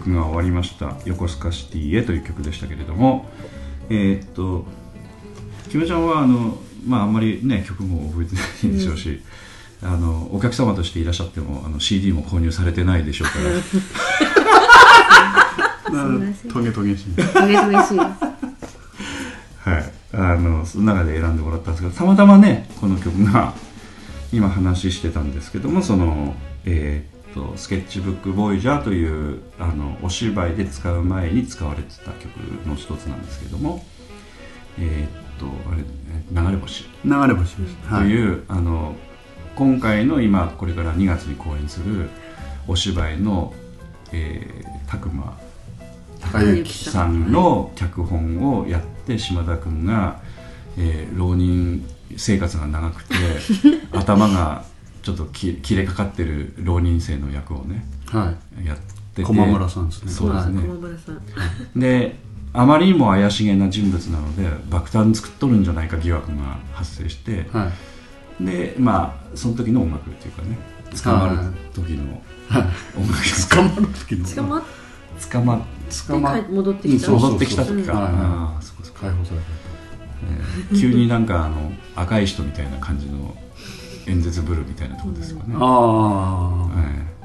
曲が終わりました「横須賀シティへ」という曲でしたけれどもえーっと木村ちゃんはあの、まあ、あんまりね曲も覚えてないでしょうし、あのお客様としていらっしゃってもあの CD も購入されてないでしょうから。トゲトゲしい。トゲトゲしい。はい、あのその中で選んでもらったんですけどたまたまねこの曲が今話してたんですけどもその、えーっとスケッチブックボイジャーというあのお芝居で使う前に使われてた曲の一つなんですけどもえーっとあれえー流れ星。流れ星です、という、あの今回の今これから2月に公演するお芝居の、えー、拓磨あゆさんの脚本をやって島田君が、えー浪人生活が長くて 頭がちょっとき切れかかってる浪人生の役をねはやってて。い駒村さんですね。そうですね。駒村さん。であまりにも怪しげな人物なので爆弾作っとるんじゃないか疑惑が発生して、はい。でまあその時の音楽っていうかね捕まる時の音楽。捕まる時の。捕まっ捕まっ捕ま戻ってきた。戻ってきた時か、ああそこそこ、解放されえー急になんかあの赤い人みたいな感じの演説ブルみたいなとこですよね、たあえー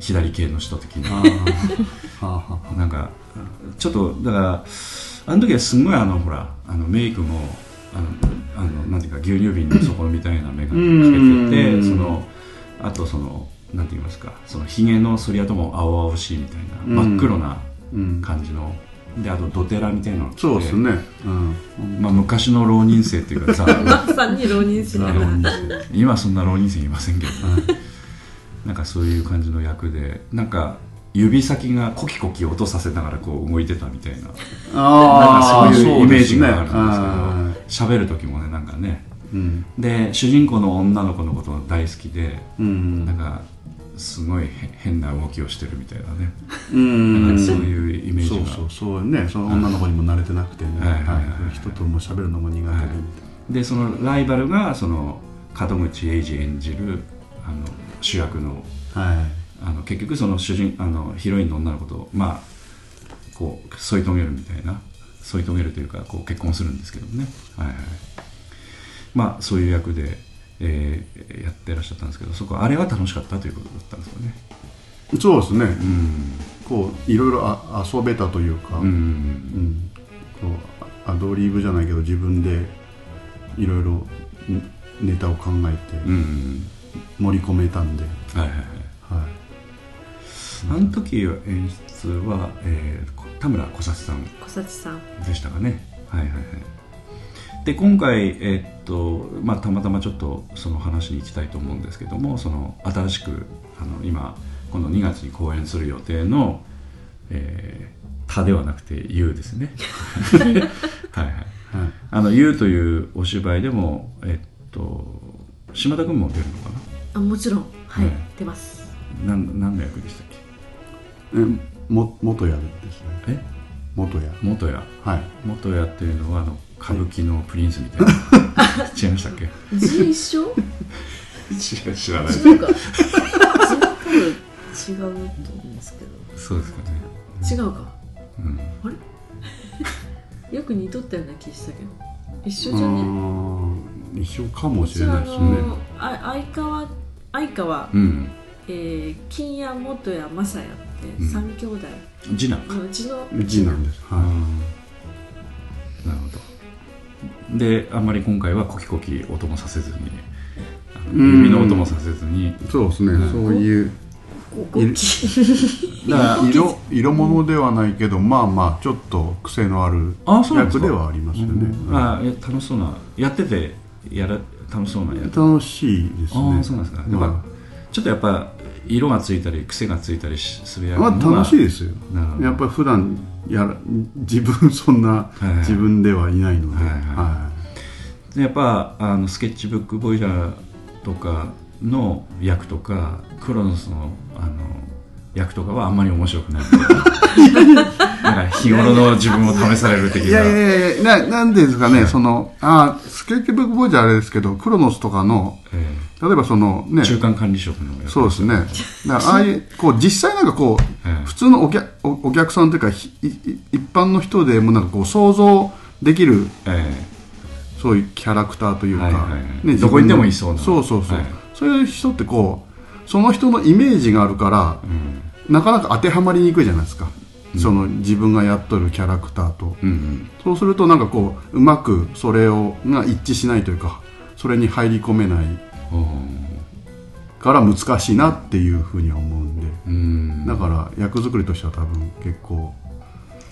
左系の人的な なんかちょっとだからあの時はすごいあのほらあのメイクもあのあのなんていうか牛乳瓶の底みたいな眼鏡うんかけててそのあとそのなんて言いますかそのひげの剃り跡も青々しいみたいなうん。真っ黒なうん。感じの、であとドテラみたいなのそうですね。うん。まあ、昔の浪人生っていうかさ まさに 浪人生。今そんな浪人生いませんけど、なんかそういう感じの役でなんか指先がコキコキ音させながらこう動いてたみたいな。ああなんかそういうイメージがあるんあですけど喋、る時もねなんかね。うん。で主人公の女の子のことが大好きで、うん。なんかすごいへ変な動きをしてるみたいなね、うん。そういうイメージが。そうそうそうね。その女の子にも慣れてなくてね。人とも喋るのも苦手でみたいでそのライバルがその門口英二演じるあの主役のなはい。あの結局その主人あのヒロインの女の子とまあこう添い遂げるみたいな。添い遂げるというかこう結婚するんですけどもね、はいはい、まあそういう役で、えーやってらっしゃったんですけどそこあれは楽しかったということだったんですよね。そうですね。うん。こういろいろあ遊べたというかうん。うん。こうアドリブじゃないけど自分でいろいろんネタを考えてうん。盛り込めたんで、はいはいはい。はい。あの時は演出は、えーこ田村小幸さん小幸さん。でしたかね。はいはいはい。で今回えーっとまあたまたまちょっとその話に行きたいと思うんですけどもその新しくあの今今度2月に公演する予定の「えー他ではなくて「優」ですね。はいはい。はい。あの「優」というお芝居でもえっと島田君も出るのかあもちろん。はい、はい出ます。ななん何の役でしたっえも元屋ですねけえ？元屋元谷はい。元谷っていうのはあの歌舞伎のプリンスみたいな。違いましたっけ？字一緒？知 ら知らない違うか字多分違うと思うんですけど。そうですかね。違うか？うん。あれ？よく似とったような気したけど。一緒うじゃね？一緒かもしれないですね。のあ相川相川、うん。えー、金谷元谷正也ってうん。三兄弟。次男か。のうちの字なんです。はなるほどであんまり今回はコキコキ音もさせずにあの音もさせずに。いそうですね。そういう。色色物ではないけどまあまあちょっと癖のあるあそうなんですか。役ではありますよね。あいや楽しそうなやっててやら楽しそうなやつ。楽しいですね。ああそうなんですか。やっぱちょっとやっぱ色がついたり癖がついたりしする役まあ楽しいですよ。やっぱり普段やら自分そんな自分ではいないので。はいはい。はでやっぱあのスケッチブックボイジャーとかの役とかクロノスのあの役とかはあんまり面白くない。なんか日頃の自分を試される的な。いやいやいやななんでですかねそのあスケッチブックボーイじゃあれですけどクロノスとかのえ例えばそのね。え中間管理職の役そうですね。だ ああいうこう実際なんかこうええ。普通のお客おお客さんというかひいい一般の人でもなんかこう想像できるえそういうキャラクターというか、はいはいはい。ねどこにでもいそうな。そうそうそう、はい。そういう人ってこうその人のイメージがあるからえうん。なかなか当てはまりにくいじゃないですか、その自分がやっとるキャラクターと、うんうん。そうするとなんかこううまくそれをが一致しないというかそれに入り込めないから難しいなっていうふうには思うんで。うん。だから役作りとしては多分結構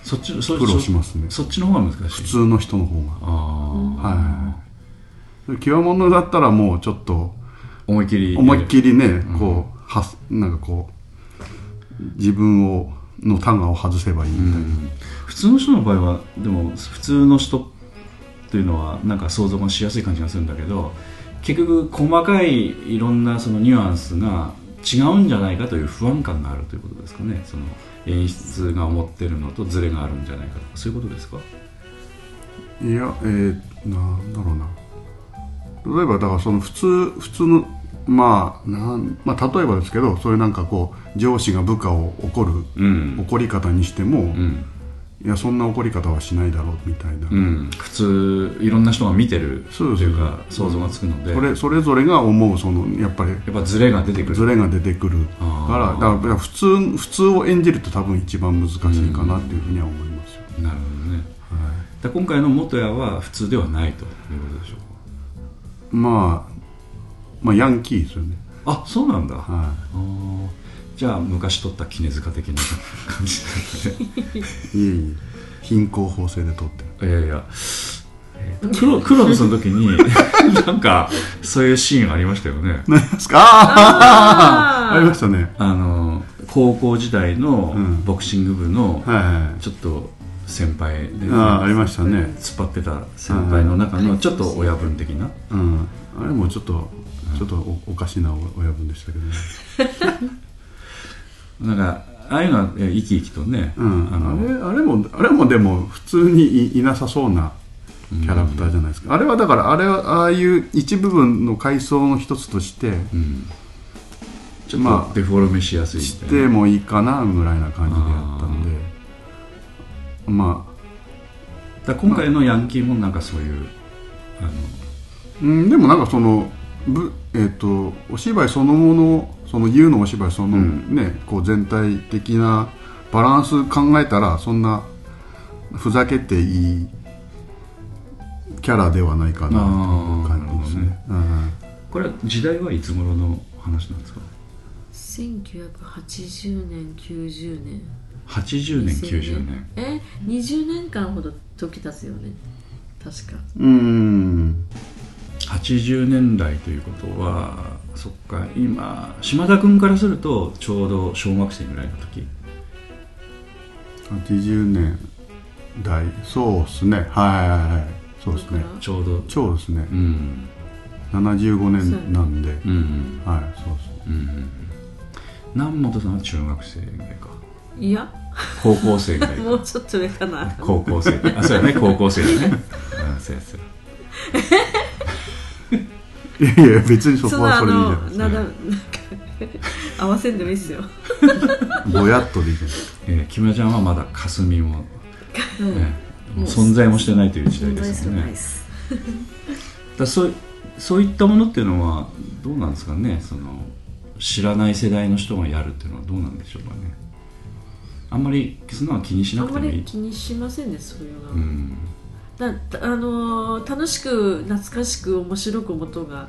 そっちそ苦労しますね。そそっちの方が難しい。普通の人の方ああ、がはい。極物だったらもうちょっと思いっきり思いっきりねこうはなんかこう自分をのタガを外せばいいみたいな、普通の人の場合はでも普通の人っというのはなんか想像がしやすい感じがするんだけど結局細かいいろんなそのニュアンスが違うんじゃないかという不安感があるということですかね。その演出が思ってるのとズレがあるんじゃないかとかそういうことですか？いやえー、なんだろうな例えばだからその普通普通のまあなん、まあ、例えばですけどそういうなんかこう上司が部下を怒る、うん。怒り方にしても、うん。いやそんな怒り方はしないだろうみたいな、うん、普通いろんな人が見てるというか想像がつくので。それそれぞれが思うそのやっぱりやっぱズレが出てくる。ズレが出てくるからだから普通普通を演じると多分一番難しいかなっていうふうには思いますよ、なるほどね、だから今回の元谷は普通ではないということでしょうまあまあヤンキーですよね。あそうなんだ、はあー。じゃあ昔取った絹塚的な感じだいいえいえ。貧困法制で撮って。るねいやいや。えーとクロクロノスの時に なんかそういうシーンありましたよね。何ですか？あー。ありましたね。あの高校時代のうん。ボクシング部のはいはい。ちょっと先輩で、ああありましたね。突っ張ってた先輩の中のちょっと親分的な。うん。あれもちょっとちょっとおおかしな親分でしたけどね。なんかああいうのはえ生き生きとね、うん。あのあれあれもあれもでも普通にいいなさそうなキャラクターじゃないですか、あれはだからあれはああいう一部分の階層の一つとしてうん。ちょっまあとデフォルメしやすいみしてもいいかなぐらいな感じでやったんでまあだ今回のヤンキーもなんかそういうあのうん、でもなんかそのぶ、えっとお芝居そのものその U のお芝居その、うん。ねこう全体的なバランス考えたらそんなふざけていいキャラではないかなという感じですね。うん。これは時代はいつ頃の話なんですか？1980年90年80年90年。え20年間ほど時経つよね。確か。うん。80年代ということはそっか今島田君からするとちょうど小学生ぐらいの時。80年代。そうですね。はいはいはい。そうですね。ちょうど。そうですね。うん。75年なんで、うん。うんはいそうですうんうん。南本さんは中学生ぐらい。かいや？高校生ぐらい もうちょっと上かな。高校生。あそうやね。高校生だね。うんそうやそうや。いやいや別にそこはそれでいいじゃのないですかなん。だなんか合わせんでもいいっすよ。ぼやっとでいいじゃないですかえー木村ちゃんはまだ霞も、えーもう存在もしてないという時代ですよね。だそういそういったものっていうのはどうなんですかね？その知らない世代の人がやるっていうのはどうなんでしょうかね？あんまりそんなのは気にしあまなんくてもいい。り気にしませんねそういうのは、うん。だあのー楽しく懐かしく面白く思うが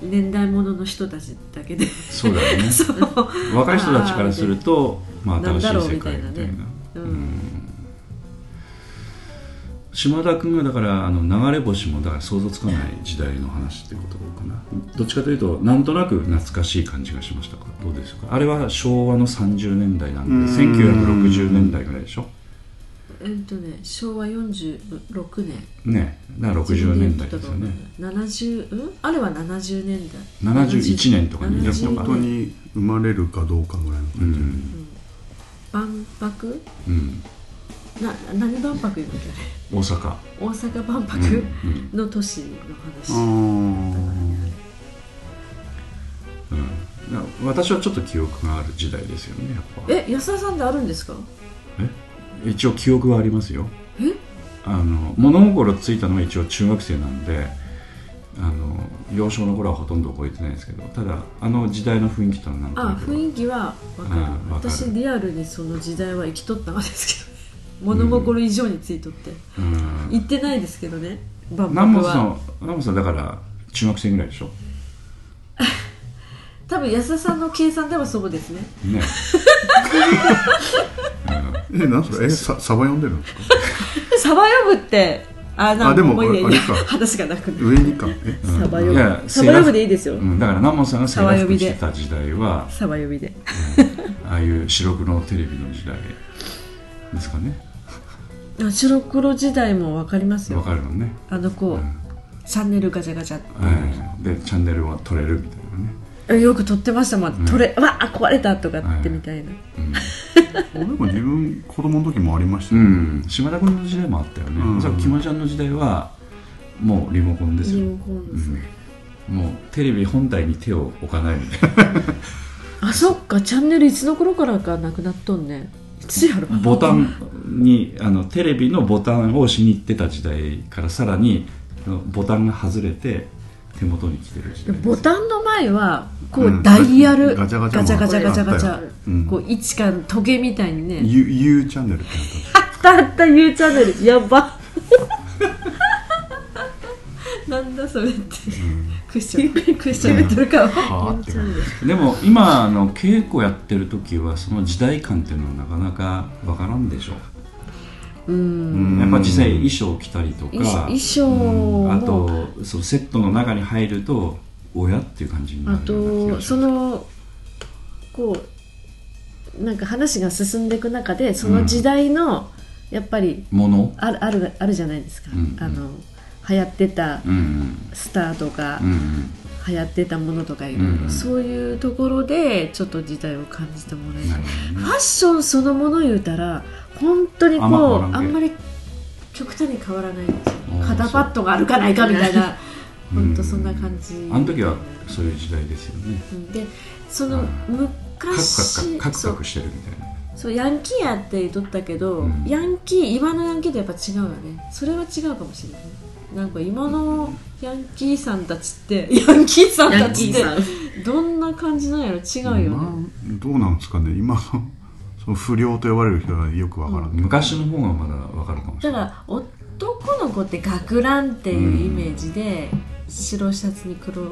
年代物の人たちだけで。そうだよね。若い人たちからするとまあ新しい世界みたいな。みたいなね。うん。うん島田君がだからあの流れ星もだから想像つかない時代の話っていうことかな。どっちかというとなんとなく懐かしい感じがしました。かどうでしょうか？あれは昭和の30年代なんでうん。1960年代ぐらいでしょ？えっとね昭和46年。ねだから60年代ですよね。70うん？あれは70年代。71年とかにいや70本当に生まれるかどうかぐらいのう感じ、ん。万博？うんな何万博っけあれ大阪。大阪万うん博うん。の年のあ話、うん。だから私はちょっと記憶がある時代ですよねやっぱ。え安田さんってあるんですか？一応記憶はありますよ。え？あの物心ついたのは一応中学生なんであの幼少の頃はほとんど覚えてないですけどただあの時代の雰囲気とはなんとあ雰囲気は分かる。私リアルにその時代は生きとったんですけど物心以上についとって、うん。行ってないですけどね。万南博は。本さん南本さんだから中学生ぐらいでしょ？多分安田さんの計算ではそうですね。ね。えなんすか？えさサバ読んでるんですか？サバ読むってあなんあでももういいやあれか？話がなくなる。上にか。え？うん。サバ読いやむサバ読むでいいですよ、うん、だから南本さんがセーラー服着てた時代はサバ読みで。ああいう白黒テレビの時代ですかね。あ白黒時代も分かりますわよかるもんね、あのこう、うん。チャンネルガチャガチャって。はい、でチャンネルは取れるみたいなね。よく撮ってましたもん、うん。撮れわあ壊れたとかってはい。みたいな、俺も自分子供の時もありましたうよ、ん。島田君の時代もあったよね、うん。おそらくキモちゃんの時代はもうリモコンですよ、リモコンですね、うん。もうテレビ本体に手を置かないみたいな。あそっか。チャンネルいつの頃からかなくなっとんねボタンにあのテレビのボタンを押しに行ってた時代からさらにボタンが外れて手元に来てる時代です。ボタンの前はこう、うん。ダイヤルガチャガチャもガチャガチャガチャガチャこう位置感時計みたいにね。U, U チャンネルって あったあった U チャンネルやば なんだそれって、クッションクッション言ってるかはでも今あの稽古やってる時はその時代感っていうのはなかなかわからんでしょう。ん。やっぱ実際衣装着たりとか。衣衣装うん。あもとそのセットの中に入ると親っていう感じになあるような気とそのこうなんか話が進んでいく中でその時代の、やっぱりものあるあるあるじゃないですか、うん。あの流行ってたうんうん。スターとか、うんうん。流行ってたものとかいろいろ、うんうん。そういうところでちょっと時代を感じてもらえるね。ファッションそのもの言うたら本当にこうあんまり極端に変わらないんですよ。肩パッドがあるかないか。みたいなう。ん本当そんな感じ。あの時はそういう時代ですよね。うん。でそのカクカ昔クカクカクしてるみたいな。そうヤンキーやって言っとったけど、うん。ヤンキー今のヤンキーとやっぱ違うよね。それは違うかもしれないなんか今のヤンキーさんたちって ヤンキーさんたちってどんな感じなんやろ？違うよね、まあどうなんですかね？今のその不良と呼ばれる人はよくわからん。けど、昔の方がまだわかるかもしれない。だから男の子って学ランっていうイメージで、白シャツに黒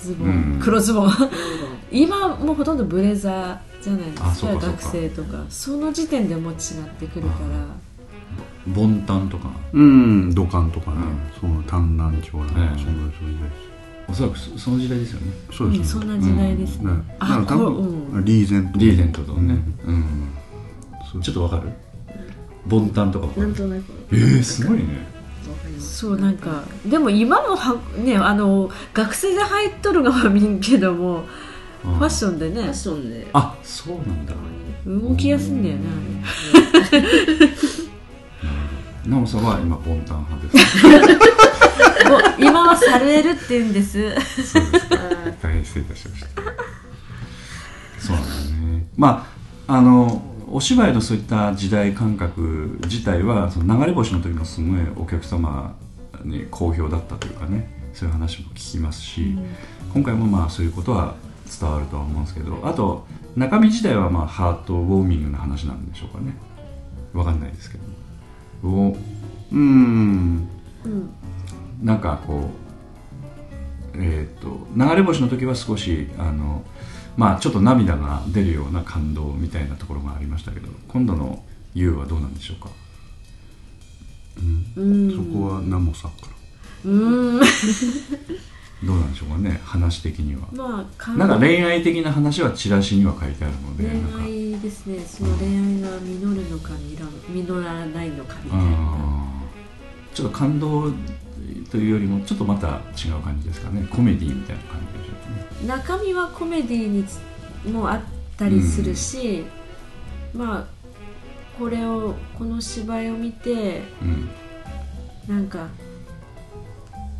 ズボン、うん。黒ズボン。今もうほとんどブレザーじゃないですか。あそうかそうか。学生とか。その時点でもう違ってくるからボンタンとか。うん土管とかね、うん。その短乱長乱、ええ。そんなそういうおそらくそその時代ですよね。そうですうんそんな時代ですね、ね、あなんか多分、うん。リーゼント。リーゼントとかね。うん。そう。ちょっとわかる？ボンタンとかなんとなくえー、すごいね。そうなんかでも今もはねあの学生で入っとるがは見んけどもフファッションでね。ファッションで。あそうなんだ。動きやすいんだよね ナオさんは今ボンタン派です。今はサルエルって言うんです。そうですか大変失礼いたしました。そうなんだね。まああのお芝居のそういった時代感覚自体はその流れ星の時もすごいお客様に好評だったというかねそういう話も聞きますし、今回もまあそういうことは伝わるとは思うんですけどあと中身自体はまあハートウォーミングな話なんでしょうかね。わかんないですけどおうん。なんかこうえっ、と流れ星の時は少しあのまあちょっと涙が出るような感動みたいなところがありましたけど今度の「YOU」はどうなんでしょうか？うん。そこはナモさんから。うんどうなんでしょうかね話的には。まあかなんか恋愛的な話はチラシには書いてあるので恋愛ですね。その恋愛が実るのか実らないのかみたいな。ちょっと感動というよりもちょっとまた違う感じですかね。コメディみたいな感じでしょうかね。中身はコメディにつもあったりするし、まあこれをこの芝居を見てうん。なんか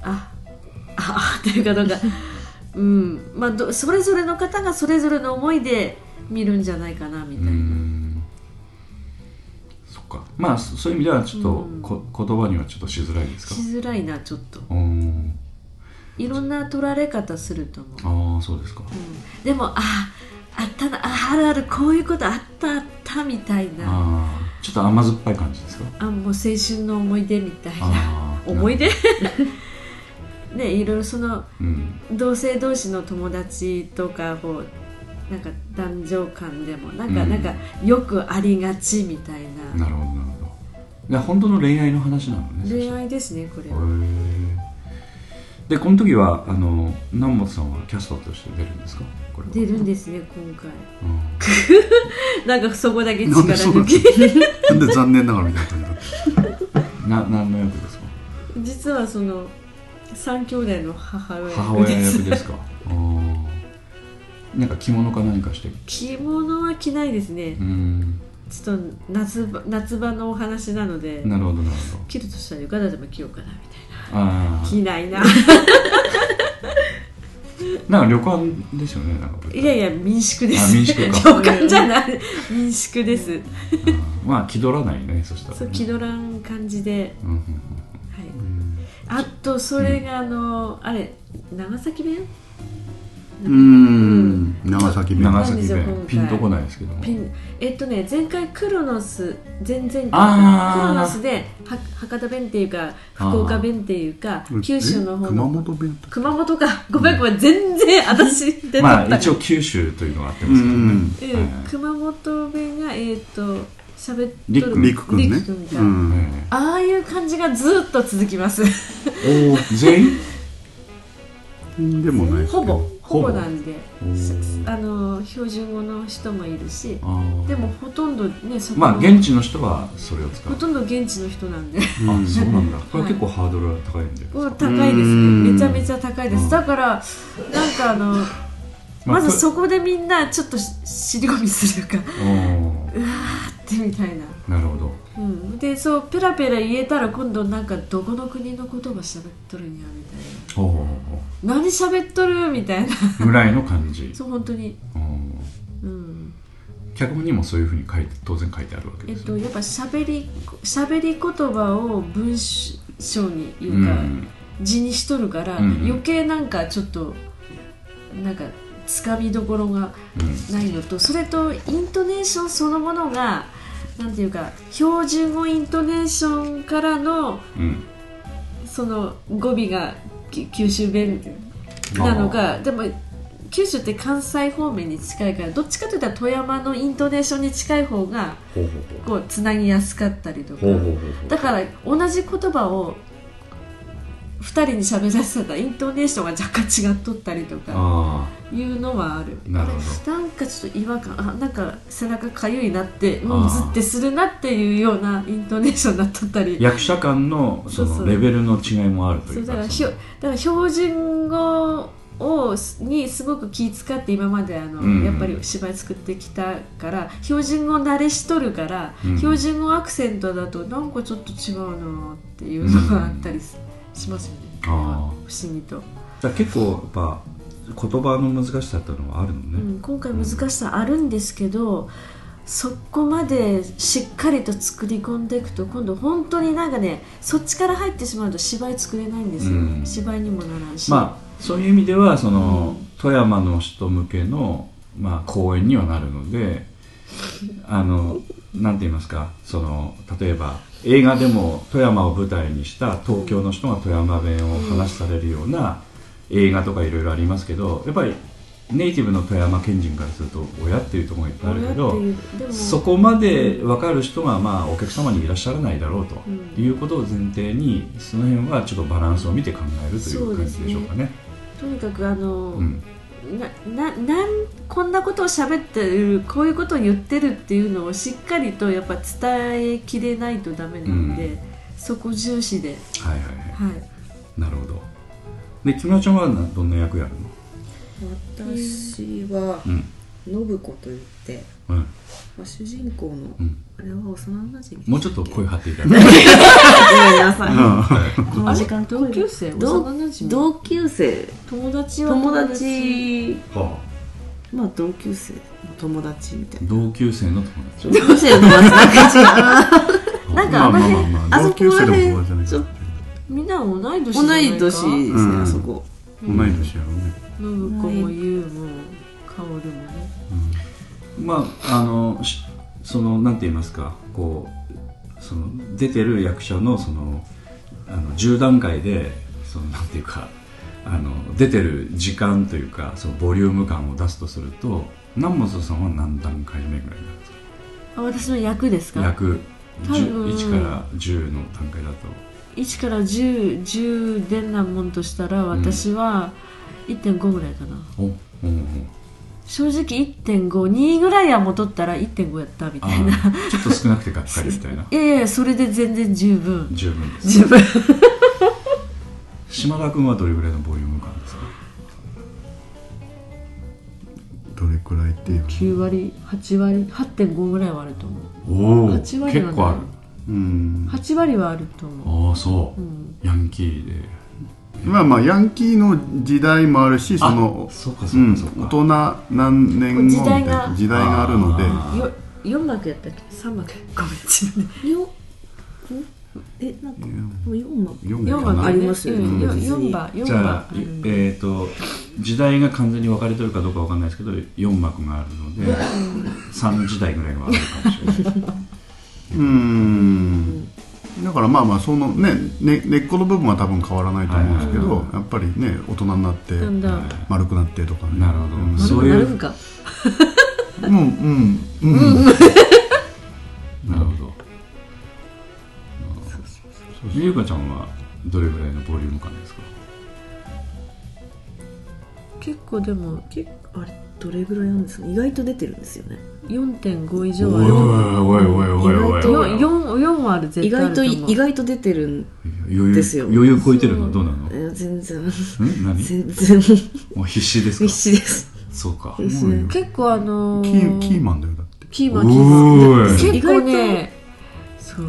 ああっていうかなんかうん。まあどそれぞれの方がそれぞれの思いで見るんじゃないかなみたいな、うん。そっか。まあそそういう意味ではちょっとうん。こ、言葉にはちょっとしづらいですか？しづらいなちょっと。うん。いろんな取られ方すると思う、ああそうですか。うん。でもああったな。ああるあるこういうことあったあったみたいな。ああ。あちょっと甘酸っぱい感じですか？もう青春の思い出みたいな。思い出？ねいろいろそのうん。同性同士の友達とかこうなんか男女間でもなんか、うん。なんかよくありがちみたいな。なるほどなるほど。いや本当の恋愛の話なのね恋愛ですねこれは。でこの時はあの南本さんはキャスターとして出るんですか？出るんですね今回。うん。なんかそこだけ力抜き。なんで残念ながらみたいな感じだったな何の役ですか？実はその三兄弟の母親。母親役ですか？なんか着物か何かして着物は着ないですね。うん。ちょっと夏場夏場のお話なのでなるほどなるほど。着るとしたら浴衣でも着ようかなみたいあな着ないな。あ なんか旅館ですよねなんかいやいや民宿です。あ民宿か。旅館じゃない。民宿です。うんまあ気取らないねそしたら、ね、そう気取らん感じで、うんうんはい、あとそれがあの、あれ長崎弁？うーん。長崎弁。長崎弁。ピンとこないですけどえっとね前回クロノス前々回クロノスでは博多弁っていうか福岡弁っていうか九州の方え熊の本弁と熊本か。ごめんごめん全然私出てまた。あ一応九州というのがあってますけどね、熊本弁がえっ、と喋っりっくんとるりっくんねりっくんがうん。えああいう感じがずっと続きます。えおー全員？でもないほぼほぼ。なんで。おー。あの標準語の人もいるしあー。でもほとんどねそこまあの現地の人はそれを使う。ほとんど現地の人なんで。あそうなんだ。これ結構ハードルが高いんで、うん高いですうん。めちゃめちゃ高いです。だからなんかあのまずそこでみんなちょっとし尻込みするか。おーってみたいな、なるほど。うん、でそうペラペラ言えたら今度なんかどこの国の言葉喋っとるんやみたいな。何喋っとるみたいな。ぐらいの感じ。そう本当に。うん。うん。脚本にもそういうふうに書いて当然書いてあるわけですよえっとやっぱ喋り喋り言葉を文章にいうか、うん。字にしとるから、うん。余計なんかちょっとなんかつかみどころがうんないのとそれとイントネーションそのものがなんていうか標準語イントネーションからのうんその語尾がき九州弁なのかでも九州って関西方面に近いからどっちかというと富山のイントネーションに近い方がこうつなぎやすかったりとか。だから同じ言葉を2人に喋らせたらイントネーションが若干違っとったりとか。あいうのはある。なるほど。なんかちょっと違和感あなんか背中かゆいなってうあー。んずってするなっていうようなイントネーションになっとったり。あ役者間のそのレベルの違いもあるといううかそだからひょだから標準語をにすごく気遣って今まであの、うん。やっぱり芝居作ってきたから標準語慣れしとるから、うん。標準語アクセントだとなんかちょっと違うなっていうのがあったりししますよね、ああ不思議と、結構やっぱ言葉の難しさっていうのはあるのね、うん、今回難しさあるんですけど、そこまでしっかりと作り込んでいくと今度本当になんかねそっちから入ってしまうと芝居作れないんですよ、うん。芝居にもならんし、まあそういう意味ではその、うん富山の人向けの、まあ、公演にはなるのであのなんて言いますかその例えば映画でも富山を舞台にした東京の人が富山弁を話されるような映画とかいろいろありますけどやっぱりネイティブの富山県人からすると親っていうところがいっぱいあるけどそこまで分かる人が、まあ、お客様にいらっしゃらないだろうとうん。いうことを前提にその辺はちょっとバランスを見て考えるという感じでしょうかね。とにかくあの、うん。なななんこんなことを喋ってるこういうことを言ってるっていうのをしっかりとやっぱ伝えきれないとダメなんで、うん。そこ重視で、はいはいはい。はい、なるほどで木村ちゃんはなどんな役やる私はの信子といって、うん、うん、まあ、主人公の、うん。あれは幼馴染もうちょっと声張っていただいて。ごめんなさい。この時間同級生同幼馴染同級生。友達は友達。はまあ同級生の友達みたいあ同級生の友達。な同級生の友達。なんか違うなんかあの辺まあまあまああ。そこら同級生で辺も友達じゃないちょみんな同い年じゃないか？同い年ですね、うん。あそこ。同い年やろうね。信子も優も薫もね。まああのしそのなんて言いますか？こうその出てる役者のそのあの10段階でそのなんていうかあの出てる時間というかそのボリューム感を出すとすると南本さんは何段階目ぐらいなんですか？あ私の役ですか？役。多分。1から10の段階だと1から10 10出んなもんとしたら私は1.5ぐらいかな、おおお正直1.52ぐらいは戻ったら1.5やったみあたいな。ーちょっと少なくてがっかりみたいな。いやいやそれで全然十分。十分です。十分。島田君はどれぐらいのボリューム感ですか？どれくらいっていう9割8割8.5ぐらいはあると思う。おお8割はない結構あるうん。8割はあると思う。ああそう、ん。ヤンキーで。まあまあヤンキーの時代もあるしそのあそうかうそうんかそうか、大人何年後みたい時代が。な時代があるので。あよ4幕やったっけ？3幕ごめん。自分でよえなんかもう4幕。4 4幕かな。ありますよね。うん、別に4番4じゃあ番、うんえっ、と時代が完全に分かれてるかどうか分かんないですけど4幕があるので3時代ぐらいはあるかもしれないうん。だからまあまあそのねね根っこの部分は多分変わらないと思うんですけど、やっぱりね大人になって丸くなってとかね。なるほど。うん。そういうなるんか。うんうん。うん。なるほど。ゆうかちゃんはどれぐらいのボリューム感ですか？結構でも結構あれどれぐらいなんですか意外と出てるんですよね4.5以上はあるおいおいおいおいおい。おい 4, 4はある絶意外と意外と出てるん余裕ですよ。余裕超えてるのどうなの？え全然。ん？何？全然。もう必死ですか？必死です。そうか。ですね結構あのキーキーマンだよだって。キーマンキーマン。結構ねそう。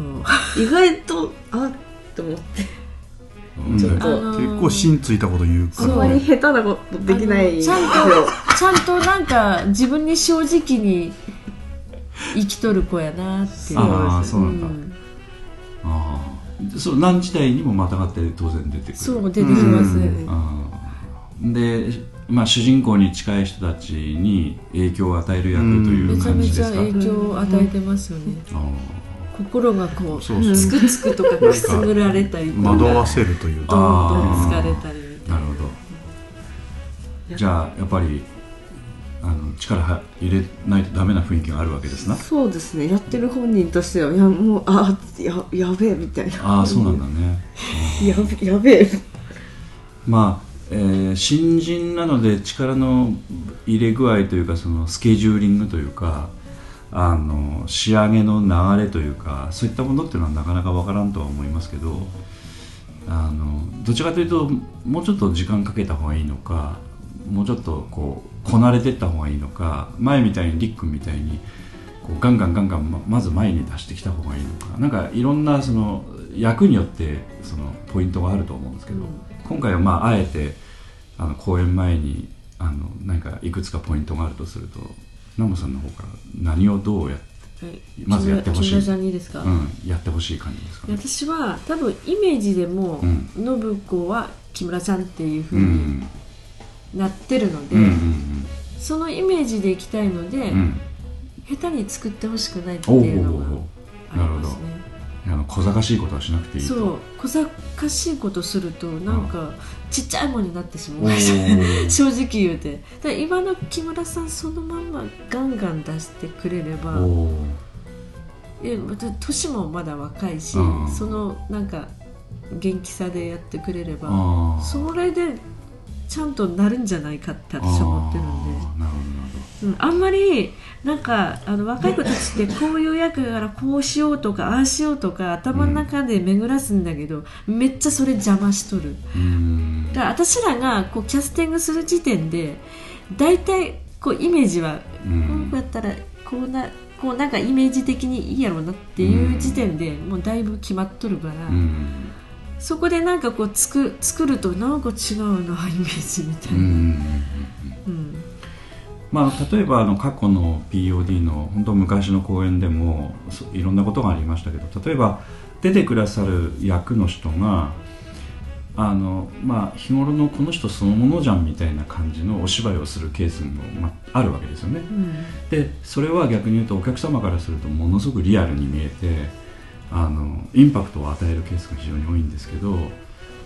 意外とあっと思って。うんちょっと。あのー。結構芯ついたこと言うから。あんまり下手なことできないちゃんとちゃんとなんか自分に正直に生きとる子やなっていう。ああそうなんだ、ん。ああそう何時代にもまたがって当然出てくる。そう出てきます、うん。ああで、まあ、主人公に近い人たちに影響を与える役というめちゃめちゃ感じですか、影響を与えてますよね、あ心がこうそうつくつくとかくすぐられたりとか惑わせるというどか。んどん疲れたりみたいなあなるほど。じゃあやっぱりあの力は入れないとダメな雰囲気があるわけですな。そうですね。やってる本人としてはいやもうあややべえみたいな。ああそうなんだね。やべやべえ。まあ、えー新人なので力の入れ具合というかそのスケジューリングというかあの仕上げの流れというかそういったものっていうのはなかなかわからんとは思いますけどあのどちらかというともうちょっと時間かけた方がいいのかもうちょっとこうこなれていった方がいいのか前みたいにりっくんみたいにこうガンガンガンガンままず前に出してきた方がいいのかなんかいろんなその役によってそのポイントがあると思うんですけど、今回はまああえてあの公演前にあの何かいくつかポイントがあるとすると南部さんの方から何をどうやって、はいまずやってほしい。木村さんにですか、うん、やってほしい感じですかね。私は多分イメージでも、うん。信子は木村さんっていうふううにん。なってるので、うんうんそのイメージでいきたいので、うん。うん下手に作ってほしくないっていうのがありますねあの小賢しいことはしなくていいと。そう小賢しいことするとなんかちっちゃいものになってしおまう。ー。正直言うて。だ今の木村さんそのまんまガンガン出してくれればえまた年もまだ若いし、うん。そのなんか元気さでやってくれればそれでちゃんとなるんじゃないかって私は思ってるんで。あーなるほどなるうん、あんまりなんかあの若い子たちってこういう役やからこうしようとかああしようとか頭の中で巡らすんだけど、めっちゃそれ邪魔しとる。だから私らがこうキャスティングする時点で大体こうイメージは、うん。こうやったらこうなこうなんかイメージ的にいいやろうなっていう時点でもうだいぶ決まっとるから、うんそこでなんかこうつく作るとなんか違うなイメージみたいな、まあ、例えばあの過去の POD の本当昔の公演でもそいろんなことがありましたけど例えば出てくださる役の人があの、まあ、日頃のこの人そのものじゃんみたいな感じのお芝居をするケースも、まあ、あるわけですよね。うん。でそれは逆に言うとお客様からするとものすごくリアルに見えてあのインパクトを与えるケースが非常に多いんですけど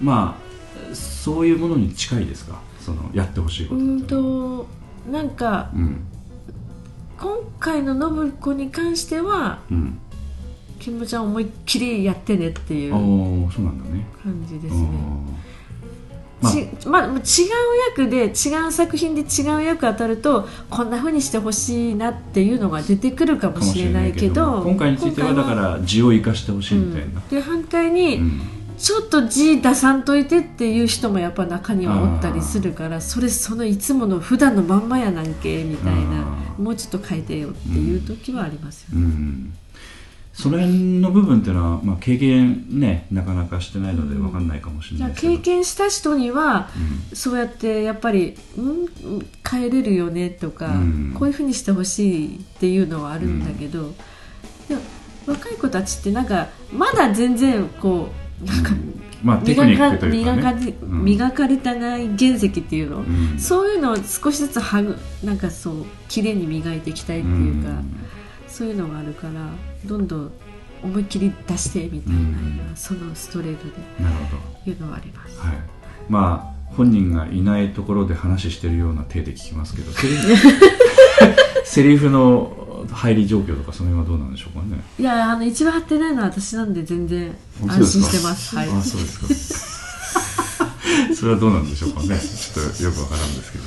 まあそういうものに近いですか？そのやってほしいことうんとなんかうん。今回の信子に関してはうん。キムちゃん思いっきりやってねっていう感じですうねんまあ。ちまあ、違う役で違う作品で違う役当たるとこんな風にしてほしいなっていうのが出てくるかもしれないけど今回についてはだから字を生かしてほしいみたいな、で反対に、うん。ちょっと字出さんといてっていう人もやっぱ中にはおったりするからそれそのいつもの普段のまんまやなんけみたいなもうちょっと変えてよっていう時はありますよね。うんその辺の部分っていうのは、まあ、経験ねなかなかしてないので分かんないかもしれないですけど、経験した人には、うそうやってやっぱり、うん、うん変えれるよねとか、うん。こういうふうにしてほしいっていうのはあるんだけど、でも若い子たちってなんかまだ全然こうなんかまあテクニックという磨か磨かり磨かれたない原石っていうの、うん。そういうのを少しずつはぐなんかそう綺麗に磨いていきたいっていうか、そういうのがあるからどんどん思いっきり出してみたいな、うん。そのストレートでなるほど。いうのはあります。はい、まあ本人がいないところで話してるような体で聞きますけどセリフ セリフの入り状況とかその辺はどうなんでしょうかね。いやあの一番張ってないのは私なんで全然安心してます。はい。あそうですか。それはどうなんでしょうかね。ちょっとよくわからんですけど。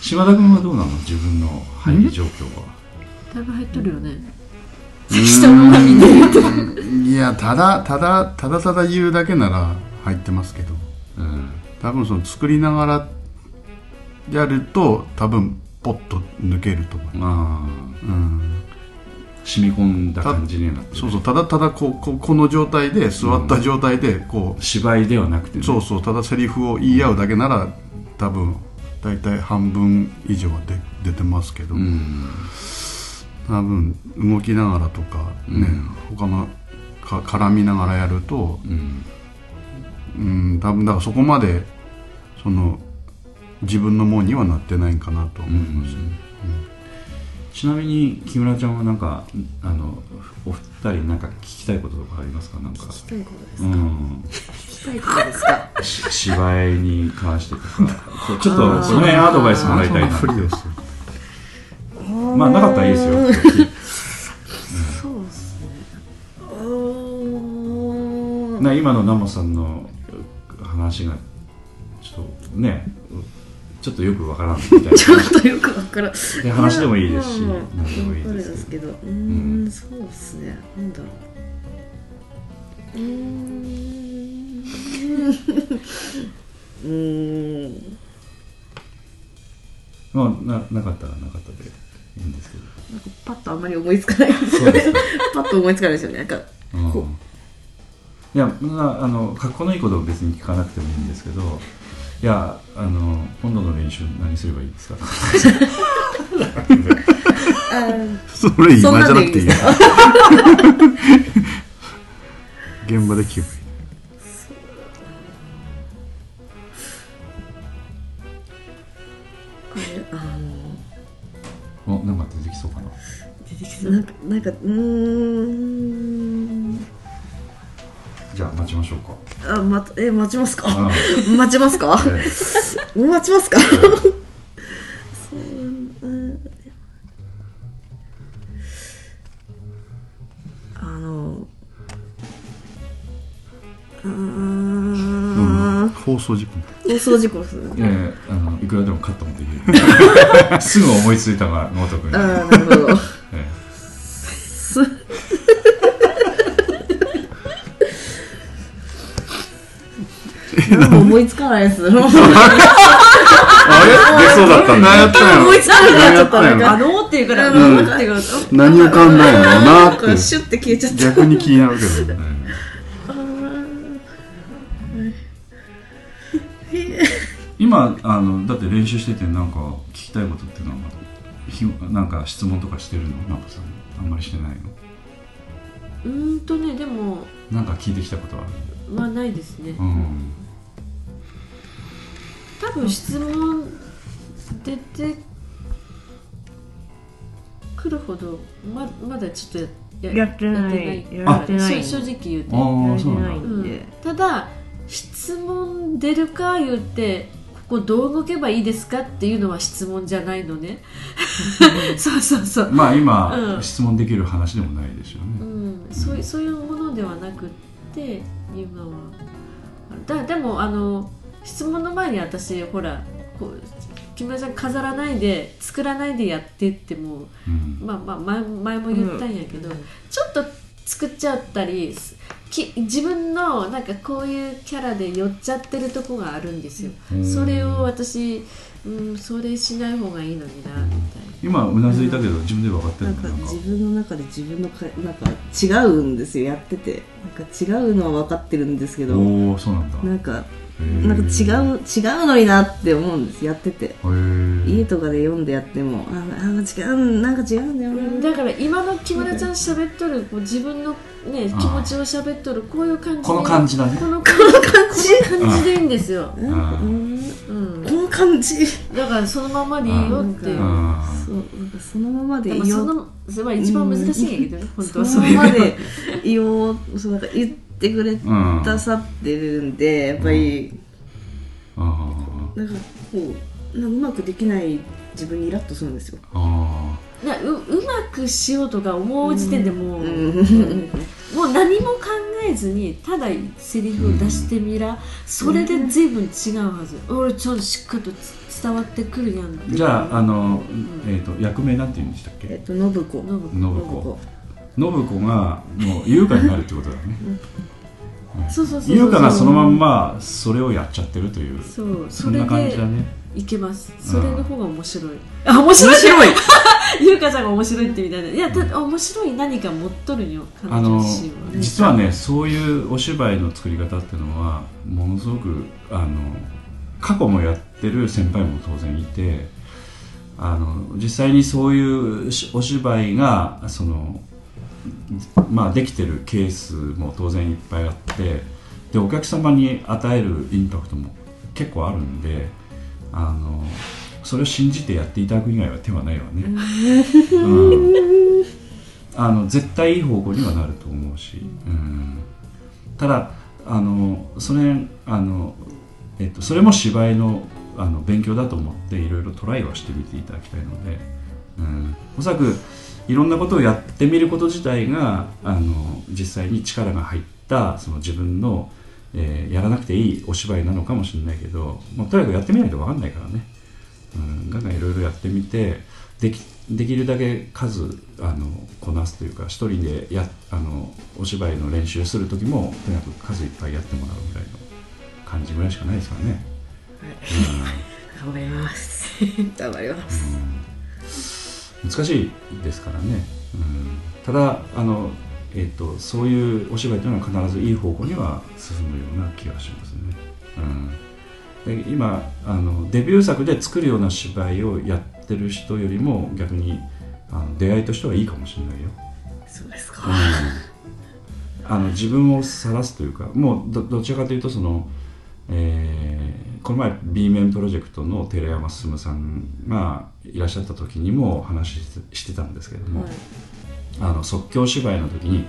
島田君はどうなの？自分の入り状況は。だいぶ入っとるよね。いやただただただただ言うだけなら入ってますけど。うん。多分その作りながらやると多分ポッと抜けると思う、まうん、あ。染み込んだ感じになってるそうそうただただこうこうこの状態で座った状態でこう、芝居ではなくてね、そうそうただセリフを言い合うだけなら多分大体半分以上はで出てますけど、うん多分動きながらとかね、他のか絡みながらやると、うん。うん、多分だからそこまでその自分のものにはなってないんかなと思います、ねちなみに木村ちゃんはなんかあのお二人なんか聞きたいこととかありますか？なんか。聞きたいことですうん。聞きたいことですか？し芝居に関してとか。ちょっとその辺アドバイスもらいたいな不利ですよまあなかったらいいですよ。そうですね。な今のナモさんの話がちょっとね ちょっとよくわからんみたいな。ちょっとよくわからん。で話でもいいですしうん何でもいいですすけど。うーんそうですね。なんだろう。うーん。うーん。まあななかったらなかったでいいんですけど。なんかパッとあんまり思いつかないですよね。パッと思いつかないですよね。なんかうん。こいやまああの格好のいいことを別に聞かなくてもいいんですけどいやあの今度の練習何すればいいですか？それ今じゃなくていい 現場で聞けばいいのおなんか出てきそうかな。出てきそう。なんかなんかうーん。じゃあ待ちましょうか。あまえ待ちますか？あ 待ちますか？え 待ちますか？放送事故放送事故ですえいやいやあのいくらでもカットもで。き るすぐ思いついたがごとくに、ああなるほど。えもう 思いつかないです。あれ？出そうだったんだ。何やったんやろ思いつかなくなっちゃった。なんかあのーっていうから、何浮かんだん。やろうななんって。かシュッて消えちゃった。逆に気になるけどね今あのだって練習しててなんか聞きたいことっていうのはひなんか質問とかしてるの？なんかさあんまりしてないの？うーんとね、でも、なんか聞いてきたことはあるまあないですね。うん。多分質問出てくるほど、ままだちょっとややってないやってない。正直言うて。ああそうなんだ。うんで。ただ質問出るか言ってここどう動けばいいですかっていうのは質問じゃないのね。そうそうそう、まあ今、うん。質問できる話でもないでしょううね、ん、そういそういうものではなくっていうのは。だでもあの質問の前に私ほらこう木村さん飾らないで作らないでやってっても、うん。まあまあ前前も言ったんやけど、ちょっと作っちゃったりすき自分のなんかこういうキャラで寄っちゃってるとこがあるんですよ、うん。それを私、うん、それしない方がいいのになみたいな。今うなずいたけど自分で分かってるんか自分の中で自分のかなんか違うんですよ。やってて。なんか違うのは分かってるんですけど。おおそうなんだ。なんかなんか違う違うのになって思うんですやってて。家とかで読んでやってもあなんか違うなんか違うんだよな。だから今の木村ちゃん喋っとるこう自分の、ね、気持ちを喋っとるこういう感じでこの感じだね。この感じ。この感じ。でいいんですよ、あうん、この感じ。だからそのままでいいよっていう。そうなんかそのままででいいよ。もそのそれは一番難しいんやけどね、本当はその。ままでいよ。うそうなんか言ってくれーうんたさってるんでやっぱりあなんかこうなんかうまくできない自分にイラッとするんですよ。ーあ。なううまくしようとか思う時点でもう、うん。もう何も考えずにただセリフを出してみら、それで随分違うはず、俺ちゃんとしっかりとつ伝わってくるやんってーじゃああの、えー、と役名なんて言うんでしたっけ？えっと信子。ノブ信子。信子がもう優香になるってことだよね。そうそうそうそう優香がそのまんまそれをやっちゃってるという。そうそそんな感じだね。いけます。それの方が面白い。あ面白い。面白い。優香ちゃんが面白いってみたいな。いやだ面白い何か持っとるんよ彼あの女自身はね。実はねそういうお芝居の作り方っていうのはものすごくあの過去もやってる先輩も当然いてあの実際にそういうしお芝居がその、まあ、できてるケースも当然いっぱいあってでお客様に与えるインパクトも結構あるんであのそれを信じてやっていただく以外は手はないわね。うん。あの絶対いい方向にはなると思うし、うん、ただあのそれあの、えっと、それも芝居のあの勉強だと思っていろいろトライはしてみていただきたいので、うん、おそらくいろんなことをやってみること自体があの実際に力が入ったその自分の、えーやらなくていいお芝居なのかもしれないけど、まあ、とにかくやってみないと分かんないからね。うん、ガンガンいろいろやってみてできできるだけ数あのこなすというか一人でやあのお芝居の練習する時もとにかく数いっぱいやってもらうぐらいの感じぐらいしかないですからね、頑張ります。頑張ります。うん難しいですからね、うん、ただあの、えっとそういうお芝居というのは必ずいい方向には進むような気がしますね、うん、で今あのデビュー作で作るような芝居をやってる人よりも逆にあの出会いとしてはいいかもしれないよ、そうですか。あの自分を晒すというかもうどどちらかというとその、えーこの前 B 面プロジェクトの寺山進さんがいらっしゃった時にも話してしてたんですけれども、あの即興芝居の時に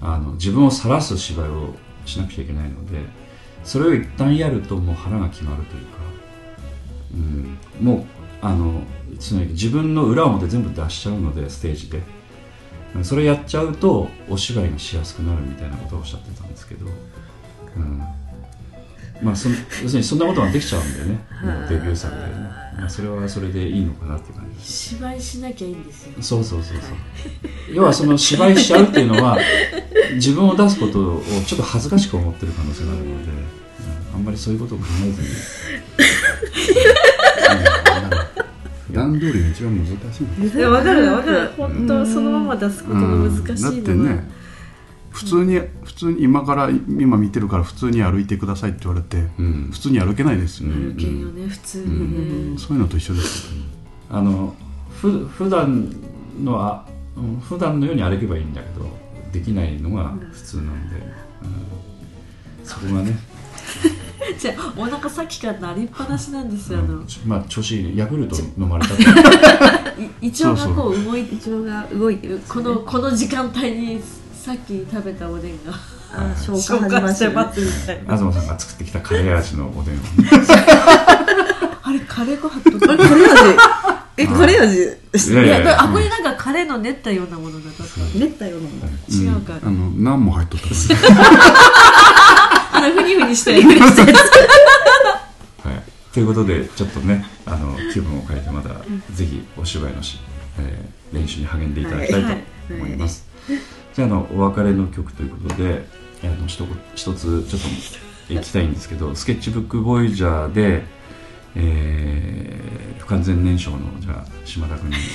あの自分を晒す芝居をしなくちゃいけないのでそれを一旦やるともう腹が決まるというか、うん、もうあのつまり自分の裏表全部出しちゃうのでステージで。それやっちゃうとお芝居がしやすくなるみたいなことをおっしゃってたんですけど、うんまあ、その要するにそんなことができちゃうんだよね。デビュー作で、まあ、それはそれでいいのかなっていう感じ。芝居しなきゃいいんですよ。そうそうそうそう。要はその芝居しちゃうっていうのは自分を出すことをちょっと恥ずかしく思ってる可能性があるので、うんあんまりそういうことを考えずに。普段通りが一番難しいんですいやわかるわかる。本当そのまま出すことが難しいのは、だってね普通に普通に今から今見てるから普通に歩いてくださいって言われて、うん。普通に歩けないですよ。ね、歩けんよね普通にね、そういうのと一緒です。よあのふ普段のあうん普段のように歩けばいいんだけどできないのが普通なんで、うん、そこがね、じゃあお腹さっきから鳴りっぱなしなんですよ、あの。まあ調子いいね。ヤクルト飲まれたって い胃腸がこう動いて胃腸が動いてる。このこの時間帯にさっき食べたおでんがあ消化始まってるみた。いな東さんが作ってきたカレー味のおでんを。ね あれカレー粉貼っとカレー味？えカレー味いあこれなんかカレーの練ったようなものだった。練ったようなもの。違うか、あの何も入っとったふにふにしたやつはい、ということでちょっとねあの気分を変えてまた、ぜひお芝居のし、えー練習に励んでいただきたいと思います、じゃああのお別れの曲ということであの一言一つちょっといきたいんですけどスケッチブックボイジャーで、えー不完全燃焼のじゃあ島田君に。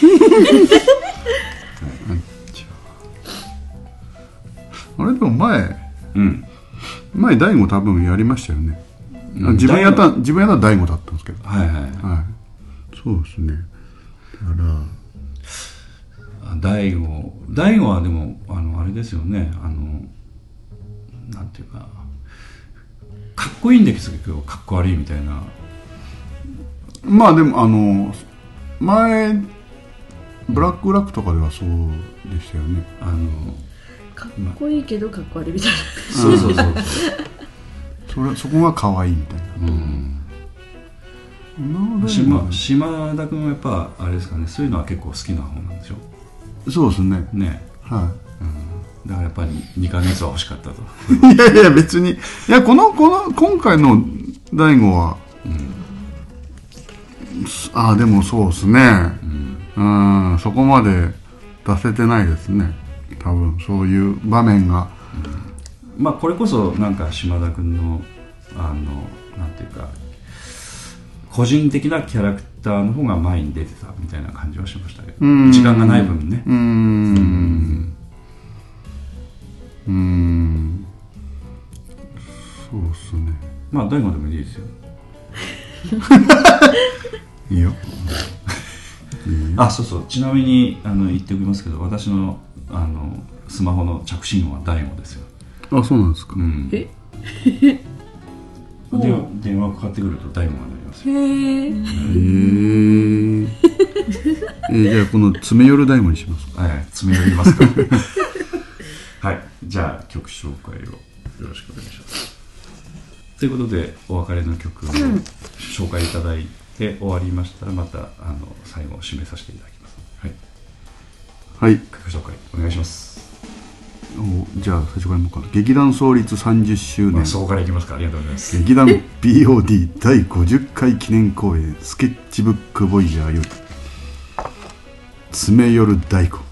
あれでも前うん。前大悟多分やりましたよね、うん。自分やった自分やったら大悟だったんですけど。はいはいはい。そうですね。だからあ大悟大悟はでもあのあれですよね。あのなんていうかかっこいいんですけどかっこ悪いみたいな。まあでもあの前ブラックラックとかではそうでしたよね。あのかっこいいけどかっこ悪いみたいな。そうそうそうそう。それそこが可愛いみたいな。うん。島島田君はやっぱあれですかね。そういうのは結構好きな方なんでしょ？そうですね。ね。はだからやっぱり2ヶ月は欲しかったと。い いやいや別に。いやこのこの今回の大悟は、ああでもそうですね。うん。そこまで出せてないですね。多分。そういう場面が。まあこれこそなんか島田君のあのなんていうか個人的なキャラクターの方が前に出てたみたいな感じはしましたけどうん。時間がない分ね。うーん。うーん。そうっすね。まあ大悟でもいいですよ。いいよ あそうそう。ちなみにあの言っておきますけど私のあのスマホの着信音は大悟ですよ、あそうなんですか、うん、え？で電話かかってくると大悟がなりますよへええーじゃあこの詰め寄る大悟にしますか？はい、詰め寄りますから。はい、じゃあ曲紹介をよろしくお願いします。ということで、お別れの曲を紹介いただいて終わりましたら、またあの最後締めさせていただきます。はい、はい曲紹介お願いします。おじゃあ最初からもうかな劇団創立30周年まあ、そこからいきますか。ありがとうございます。劇団 POD 第50回記念公演スケッチブックボイジャーより詰め寄る大悟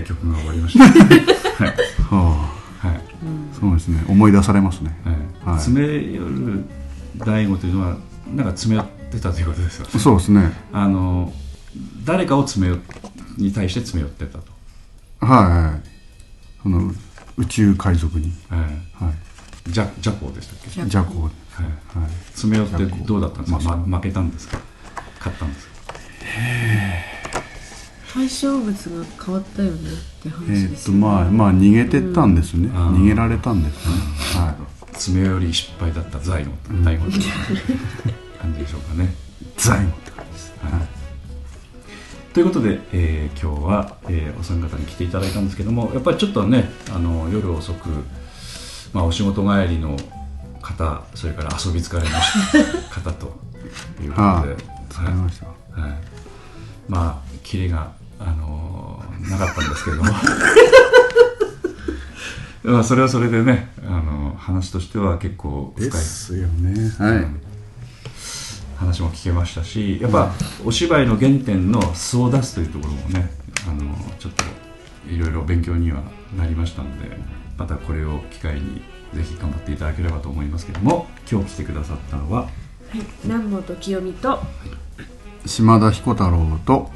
い、えー、曲が終わりました。はい、はあはいそうですね。思い出されますね。はい。はい。詰め寄る大悟というのはなんか詰め寄ってたということですよね。そうですね。あの誰かを詰め寄に対して詰め寄ってたと、はいはいその宇宙海賊に。はい、はい。ジャジャコーでしたっけ、ジャコはい、はい。詰め寄ってどうだったんですか、ま負けたんですか？勝ったんですか？対象物が変わったよねってえ話ですよね。まあまあ逃げてったんですね、ん。逃げられたんですね、は詰め寄り失敗だった財の大悟という感じでしょうかね。い財務って感じです、はい。ということで、えー今日は、えーお三方に来ていただいたんですけどもやっぱりちょっとねあの夜遅く、まあ、お仕事帰りの方それから遊び疲れの方ということはで、い疲れました。はい、まあキレが、あのーなかったんですけども。まあそれはそれでね、あの話としては結構深い。ですよね。はい、話も聞けましたしやっぱお芝居の原点の素を出すというところもねあのちょっといろいろ勉強にはなりましたのでまたこれを機会にぜひ頑張っていただければと思いますけども今日来てくださったのは？南本清美と島田彦太郎と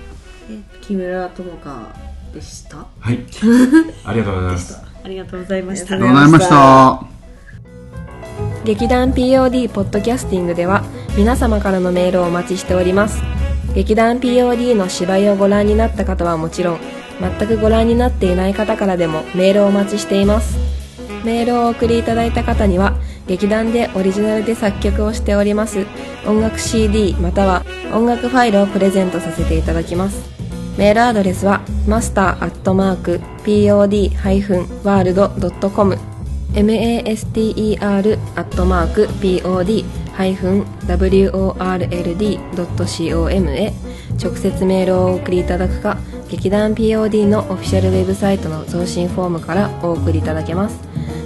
木村友香でした？はい。ありがとうございます。ありがとうございました。ありがとうございました。劇団 POD ポッドキャスティングでは皆様からのメールをお待ちしております。劇団 POD の芝居をご覧になった方はもちろん全くご覧になっていない方からでもメールをお待ちしています。メールをお送りいただいた方には劇団でオリジナルで作曲をしております。音楽 CD または音楽ファイルをプレゼントさせていただきます。メールアドレスは master.pod-world.com master.pod-world.com へ直接メールをお送りいただくか劇団 POD のオフィシャルウェブサイトの送信フォームからお送りいただけます。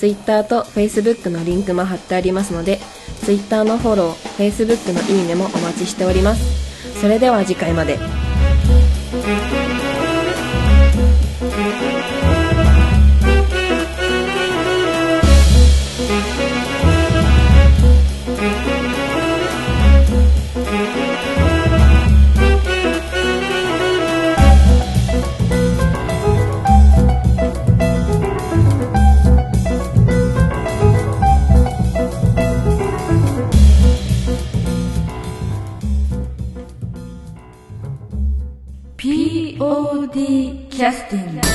Twitter と Facebook のリンクも貼ってありますので Twitter のフォロー Facebook のいいねもお待ちしております。それでは次回まで。ティキャスティング。